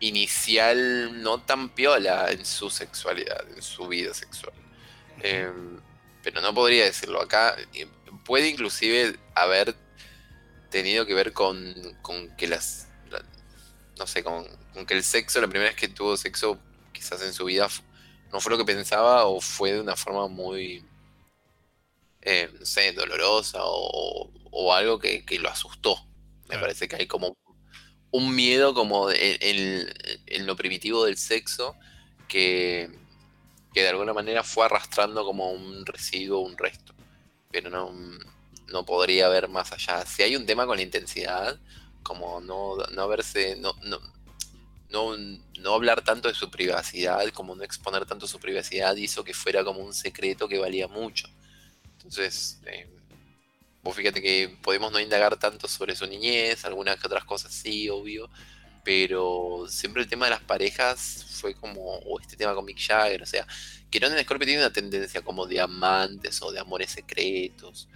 inicial no tan piola en su sexualidad, en su vida sexual. Eh, pero no podría decirlo acá. Puede inclusive haber tenido que ver con, con que las... la- no sé, con, con que el sexo, la primera vez que tuvo sexo quizás en su vida no fue lo que pensaba o fue de una forma muy, eh, no sé, dolorosa o, o algo que, que lo asustó. Me Claro. parece que hay como un miedo como en, en- en lo primitivo del sexo que, que de alguna manera fue arrastrando como un residuo, un resto. Pero no, no podría haber más allá. Si hay un tema con la intensidad, como no, no verse, no, no, no, no hablar tanto de su privacidad, como no exponer tanto su privacidad, hizo que fuera como un secreto que valía mucho. Entonces, eh, vos fíjate que podemos no indagar tanto sobre su niñez, algunas que otras cosas sí, obvio, pero siempre el tema de las parejas fue como, o este tema con Mick Jagger, o sea, que Ron Scorpio tiene una tendencia como de amantes o de amores secretos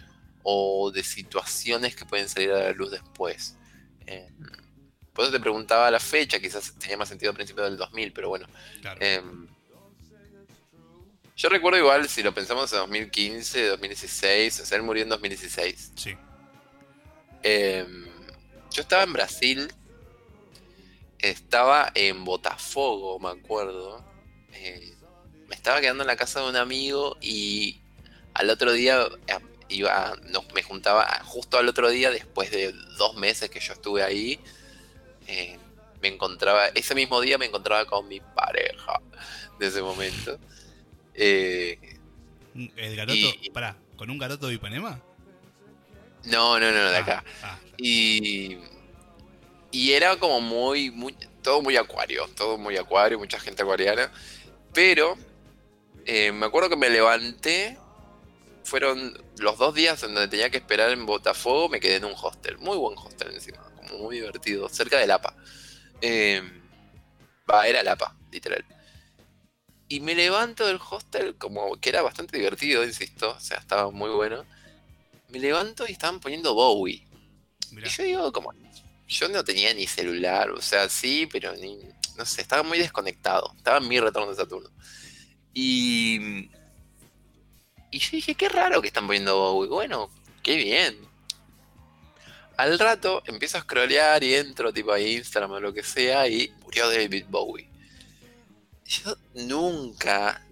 o de situaciones que pueden salir a la luz después. Eh, por eso te preguntaba la fecha, quizás tenía más sentido a principios del 2000, pero bueno. Claro. Em, yo recuerdo igual, si lo pensamos en 2015, 2016, o sea, él murió en 2016. sí. Em, yo estaba en Brasil, estaba en Botafogo, me acuerdo. eh, me estaba quedando en la casa de un amigo y al otro día eh, iba, no, me juntaba justo al otro día, después de dos meses que yo estuve ahí, eh, me encontraba, ese mismo día me encontraba con mi pareja de ese momento. Eh, ¿El garoto? Y- Pará, ¿con un garoto de Ipanema? no, no, no, de acá. Ah, ah, Y, y era como muy, muy, todo muy acuario, todo muy acuario, mucha gente acuariana. Pero eh, me acuerdo que me levanté, fueron los dos días en donde tenía que esperar en Botafogo, me quedé en un hostel, muy buen hostel encima, como muy divertido, cerca de Lapa. Eh, va, era Lapa, literal. Y me levanto del hostel, como que era bastante divertido, insisto, o sea, estaba muy bueno. Me levanto y estaban poniendo Bowie. mirá. Y yo digo, como, yo no tenía ni celular, o sea, sí, pero ni, no sé, estaba muy desconectado. Estaba en mi retorno de Saturno. Y, y yo dije, qué raro que están poniendo Bowie. Bueno, qué bien. Al rato empiezo a scrollear y entro tipo a Instagram o lo que sea y murió David Bowie. Yo nunca,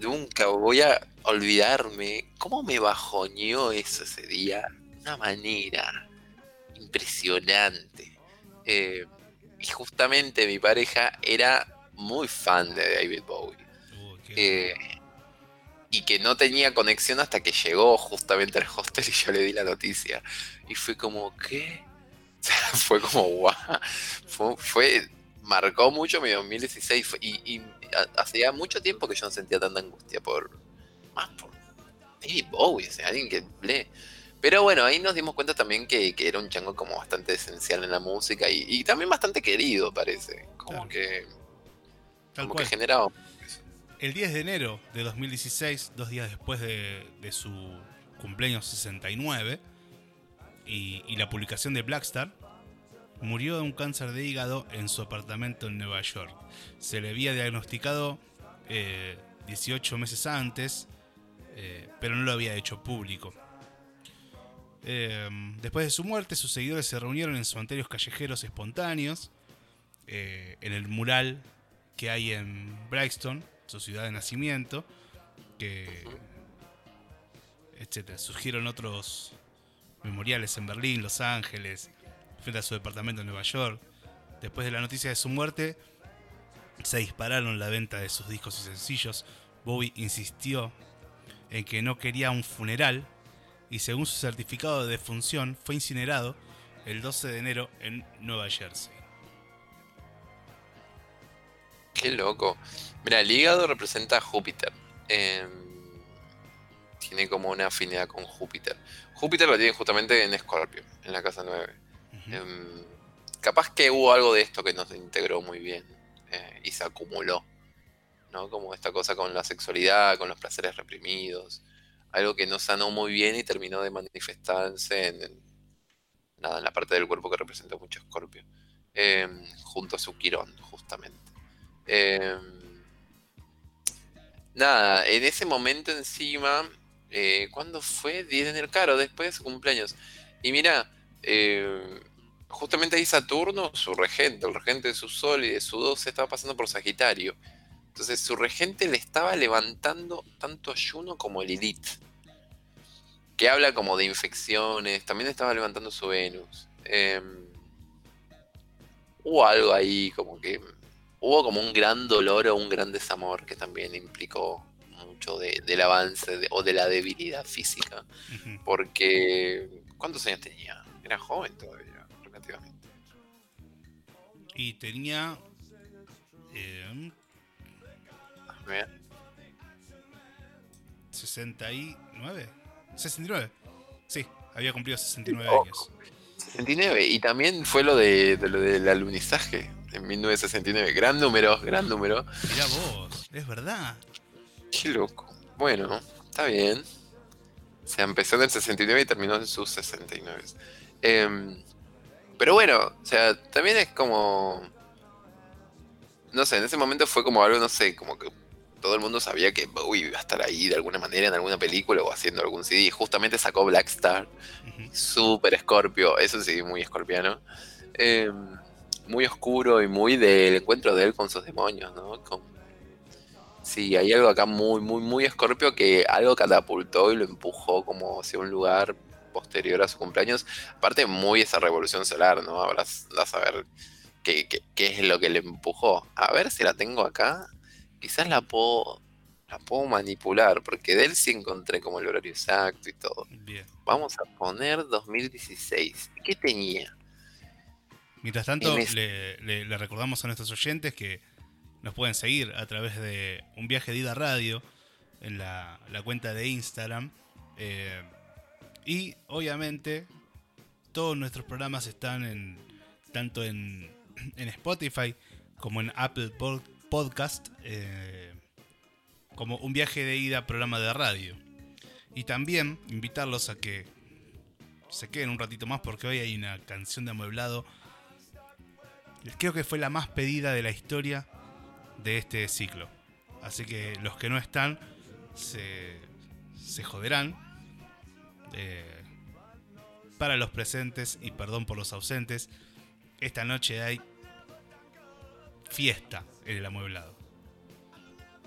nunca voy a olvidarme cómo me bajoneó eso ese día. De una manera impresionante. Eh, y justamente mi pareja era muy fan de David Bowie. Eh, y que no tenía conexión hasta que llegó justamente al hostel y yo le di la noticia. Y fue como, ¿qué? *laughs* Fue como, guau. Fue, fue- marcó mucho mi 2016. fue- y y ha- hacía mucho tiempo que yo no sentía tanta angustia por. Más por David Bowie, o sea, alguien que lee. Pero bueno, ahí nos dimos cuenta también que, que era un chango como bastante esencial en la música y, y también bastante querido, parece. Como Claro. que, Tal como cual. que generaba. El 10 de enero de 2016, dos días después de, su cumpleaños 69 y, la publicación de Blackstar, murió de un cáncer de hígado en su apartamento en Nueva York. Se le había diagnosticado eh, 18 meses antes, eh, pero no lo había hecho público. Eh, después de su muerte, sus seguidores se reunieron en cementerios callejeros espontáneos, eh, en el mural que hay en Brixton, su ciudad de nacimiento, que etcétera. Surgieron otros memoriales en Berlín, Los Ángeles, frente a su departamento en Nueva York. Después de la noticia de su muerte, se dispararon la venta de sus discos y sencillos, Bowie insistió en que no quería un funeral y según su certificado de defunción fue incinerado el 12 de enero en Nueva Jersey. Qué loco. Mira, el hígado representa a Júpiter. Em, tiene como una afinidad con Júpiter. Júpiter lo tiene justamente en Escorpio, en la casa 9. Ujú. Em, capaz que hubo algo de esto que no se integró muy bien eh, y se acumuló. ¿no? Como esta cosa con la sexualidad, con los placeres reprimidos. Algo que no sanó muy bien y terminó de manifestarse en, en- nada, en la parte del cuerpo que representa mucho Escorpio. Em, junto a su Quirón, justamente. Em, nada, en ese momento encima, eh, ¿cuándo fue? 10 de enero, claro, después cumpleaños. Y mira, eh, justamente ahí Saturno, su regente, el regente de su Sol y de su 12, estaba pasando por Sagitario. Entonces su regente le estaba levantando tanto a Juno como a Lilith. Que habla como de infecciones, también estaba levantando su Venus. Em, hubo algo ahí como que hubo como un gran dolor o un gran desamor que también implicó mucho de- del avance de- o de la debilidad física. Porque, ¿cuántos años tenía? Era joven todavía, relativamente. Y tenía... eh, A ver, 69. 69. Sí, había cumplido 69 Ojo. años. 69. Y también fue lo, de, de lo del alunizaje en 1969. Gran número, gran número. Mirá vos, es verdad. Qué loco. Bueno, está bien. Se empezó en el 69 y terminó en sus 69. Em, pero bueno, o sea, también es como... No sé, en ese momento fue como algo, no sé, como que todo el mundo sabía que Bowie iba a estar ahí de alguna manera en alguna película o haciendo algún CD. Justamente sacó Black Star, Ujú. súper escorpio, eso sí, muy escorpiano. Eh, muy oscuro y muy del encuentro de él con sus demonios, ¿no? Con- Sí, hay algo acá muy, muy, muy escorpio que algo catapultó y lo empujó como hacia un lugar posterior a su cumpleaños. Aparte, muy esa revolución solar, ¿no? Ahora a saber qué, qué, qué es lo que le empujó. A ver si la tengo acá. Quizás la puedo, la puedo manipular, porque de él sí encontré como el horario exacto y todo. Bien. Vamos a poner 2016. ¿Qué tenía? Mientras tanto, le, le- le recordamos a nuestros oyentes que nos pueden seguir a través de Un Viaje de Ida Radio en la, la cuenta de Instagram. eh, y obviamente, todos nuestros programas están en tanto en, *clears throat* en Spotify como en Apple Pod- Podcast, eh, como Un Viaje de Ida programa de radio. Y también invitarlos a que se queden un ratito más porque hoy hay una canción de amueblado creo que fue la más pedida de la historia de este ciclo. Así que los que no están se, joderán. Eh, para los presentes y perdón por los ausentes, esta noche hay fiesta en el amueblado.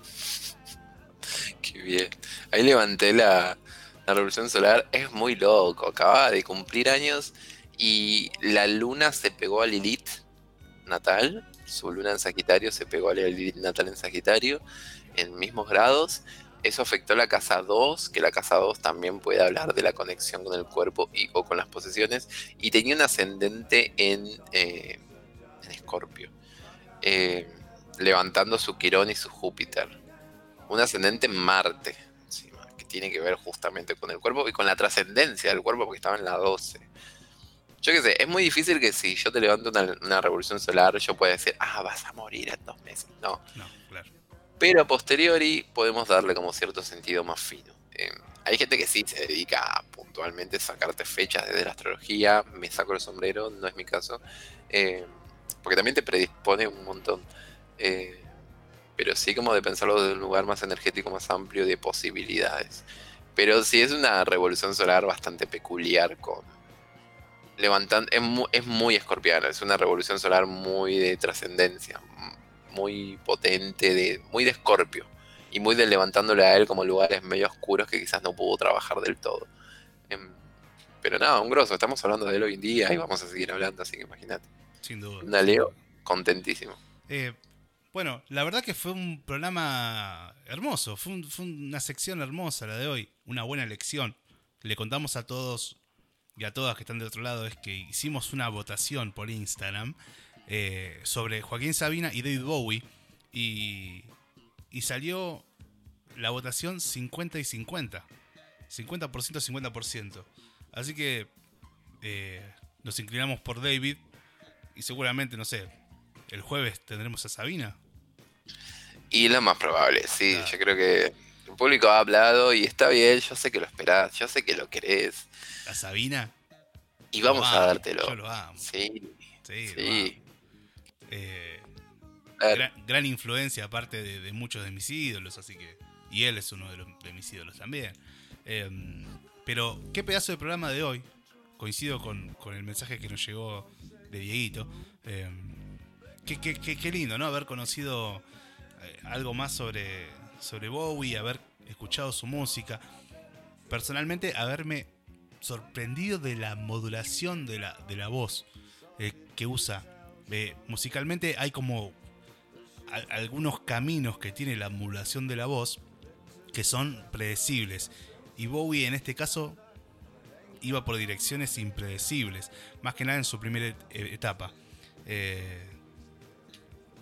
*laughs* Qué bien. Ahí levanté la, la revolución solar. Es muy loco. Acaba de cumplir años y la luna se pegó a Lilith natal. Su luna en Sagitario se pegó a Lilith natal en Sagitario en mismos grados. Eso afectó la casa 2, que la casa 2 también puede hablar de la conexión con el cuerpo y, o con las posesiones. Y tenía un ascendente en, eh, en Escorpio, eh, levantando su Quirón y su Júpiter un ascendente en Marte, encima, que tiene que ver justamente con el cuerpo y con la trascendencia del cuerpo, porque estaba en la 12. Yo qué sé, es muy difícil que si yo te levanto una, una revolución solar, yo pueda decir, ah, vas a morir en dos meses. No. No, claro. Pero a posteriori podemos darle como cierto sentido más fino. Eh, hay gente que sí se dedica a puntualmente sacarte fechas desde la astrología, me saco el sombrero, no es mi caso, eh, porque también te predispone un montón. Eh, pero sí como de pensarlo desde un lugar más energético, más amplio de posibilidades. Pero sí es una revolución solar bastante peculiar con... Levantando, es, mu- es muy escorpiana, es una revolución solar muy de trascendencia, muy potente, de, muy de escorpio. Y muy de levantándole a él como lugares medio oscuros que quizás no pudo trabajar del todo. Em, pero nada, un grosso, estamos hablando de él hoy en día y vamos a seguir hablando, así que imagínate. Sin duda. Una Leo, contentísimo. Eh, Bueno, la verdad que fue un programa hermoso, fue, un- fue una sección hermosa la de hoy, una buena elección. Le contamos a todos y a todas que están del otro lado es que hicimos una votación por Instagram eh, sobre Joaquín Sabina y David Bowie y, y salió la votación 50 y 50. 50%, 50%. Así que eh, nos inclinamos por David y seguramente, no sé, el jueves tendremos a Sabina. Y lo más probable, sí, Claro. yo creo que el público ha hablado y está bien, yo sé que lo esperás, yo sé que lo querés ¿A Sabina? y vamos a dártelo. Yo lo amo. Sí, Sí. Eh, gran, gran influencia aparte de, de muchos de mis ídolos, así que... Y él es uno de, los- de mis ídolos también. Eh, pero, ¿qué pedazo de programa de hoy? Coincido con, con el mensaje que nos llegó de Dieguito. Eh, qué, qué- qué- qué lindo, ¿no? Haber conocido eh, algo más sobre, sobre Bowie, haber escuchado su música. Personalmente, haberme sorprendido de la modulación de la, de la voz eh, que usa. Eh, musicalmente hay como algunos caminos que tiene la modulación de la voz que son predecibles. Y Bowie en este caso iba por direcciones impredecibles, más que nada en su primera eh, etapa. Eh,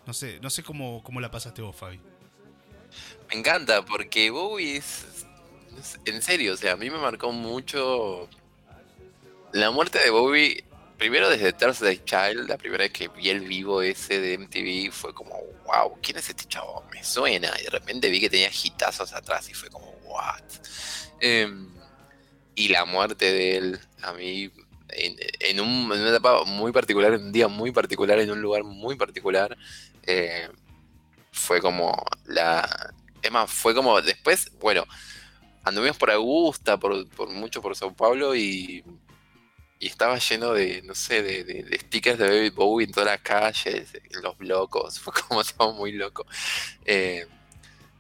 no sé, no sé cómo, cómo la pasaste vos, Fabi. Me encanta porque Bowie es, en serio, o sea, a mí me marcó mucho la muerte de Bowie. Primero desde Thursday Child, la primera vez que vi el vivo ese de MTV fue como, wow, ¿quién es este chavo? Me suena. Y de repente vi que tenía hitazos atrás y fue como, what? Em, y la muerte de él, a mí, en, en un- en una etapa muy particular, en un día muy particular, en un lugar muy particular, eh, fue como la... Es más, fue como después, bueno, anduvimos por Augusta, por, por mucho por Sao Paulo y, y estaba lleno de, no sé, de, stickers de David Bowie en todas las calles, en los blocos, *laughs* fue como todo muy loco. Eh,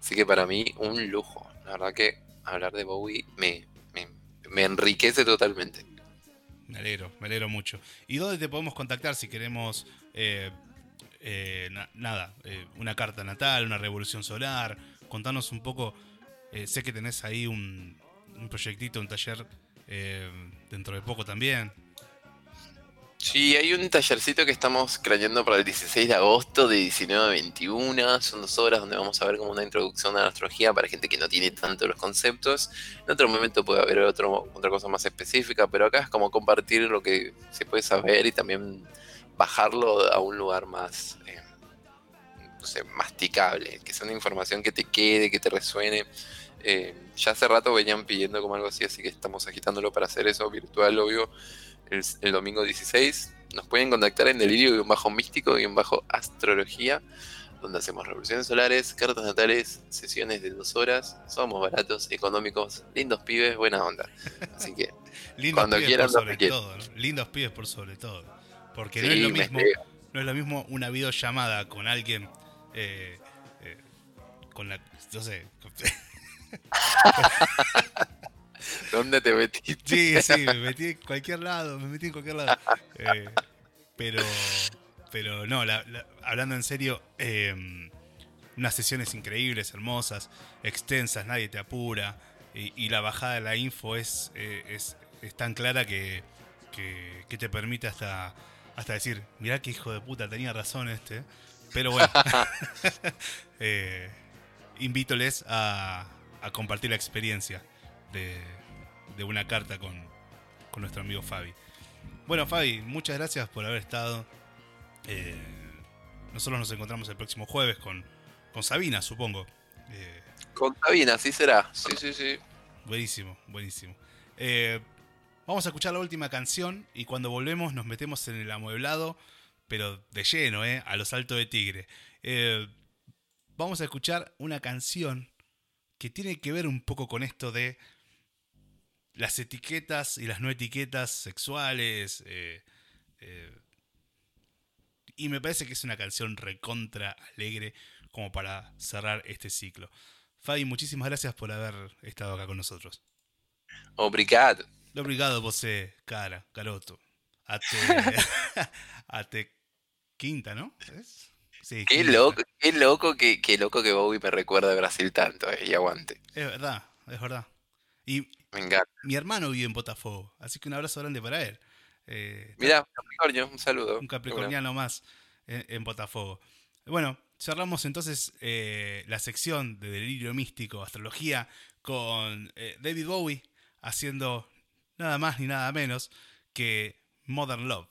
así que para mí, un lujo. La verdad que hablar de Bowie me, me, me enriquece totalmente. Me alegro, me alegro mucho. ¿Y dónde te podemos contactar si queremos, eh, eh, na- nada, eh, una carta natal, una revolución solar? Contanos un poco, eh, sé que tenés ahí un, un proyectito, un taller eh, dentro de poco también. Sí, hay un tallercito que estamos craneando para el 16 de agosto de 19 a 21. Son dos horas donde vamos a ver como una introducción a la astrología para gente que no tiene tanto los conceptos. En otro momento puede haber otro, otra cosa más específica, pero acá es como compartir lo que se puede saber y también bajarlo a un lugar más, eh, no sé, masticable, que sea una información que te quede, que te resuene. Eh, ya hace rato venían pidiendo como algo así, así que estamos agitándolo para hacer eso virtual, obvio el, el domingo 16. Nos pueden contactar en delirio-místico-astrología, donde hacemos revoluciones solares, cartas natales, sesiones de dos horas. Somos baratos, económicos, lindos pibes, buena onda. Así que *laughs* Lindos Cuando pibes quieran, por lo sobre que quieran. todo, ¿no? Lindos pibes por sobre todo. Porque sí, no es lo mismo, no es lo mismo una videollamada con alguien eh, eh, con la, no sé, *laughs* ¿Dónde te metiste? Sí, sí, me metí en cualquier lado, me metí en cualquier lado. Eh, pero, pero no, la- la- hablando en serio, eh, unas sesiones increíbles, hermosas, extensas, nadie te apura. Y, y la bajada de la info es, eh, es, es tan clara que, que, que te permite hasta, hasta decir, mirá qué hijo de puta, tenía razón este. Pero bueno, *laughs* *laughs* eh, invítoles a, a compartir la experiencia de, de una carta con, con nuestro amigo Fabi. Bueno, Fabi, muchas gracias por haber estado. Eh, nosotros nos encontramos el próximo jueves con, con Sabina, supongo. Eh, Con Sabina, así será. Sí, sí, sí. buenísimo, buenísimo. Eh, vamos a escuchar la última canción y cuando volvemos nos metemos en el amueblado, pero de lleno, ¿eh? A los saltos de tigre. Eh, vamos a escuchar una canción que tiene que ver un poco con esto de las etiquetas y las no etiquetas sexuales. eh, eh, y me parece que es una canción recontra alegre como para cerrar este ciclo. Fabi, muchísimas gracias por haber estado acá con nosotros. Obrigado. Obrigado você, cara, garoto. Até, *laughs* até quinta, ¿no? ¿Es? Sí, Qué loco, qué loco que, qué loco que Bowie me recuerda a Brasil tanto, eh, y aguante. Es verdad, es verdad. Y Me encanta. mi hermano vive en Botafogo, así que un abrazo grande para él. Eh, Mirá, Capricornio, un saludo. un capricorniano más en, en Botafogo. Bueno, cerramos entonces eh, la sección de delirio místico, astrología, con eh, David Bowie haciendo nada más ni nada menos que Modern Love.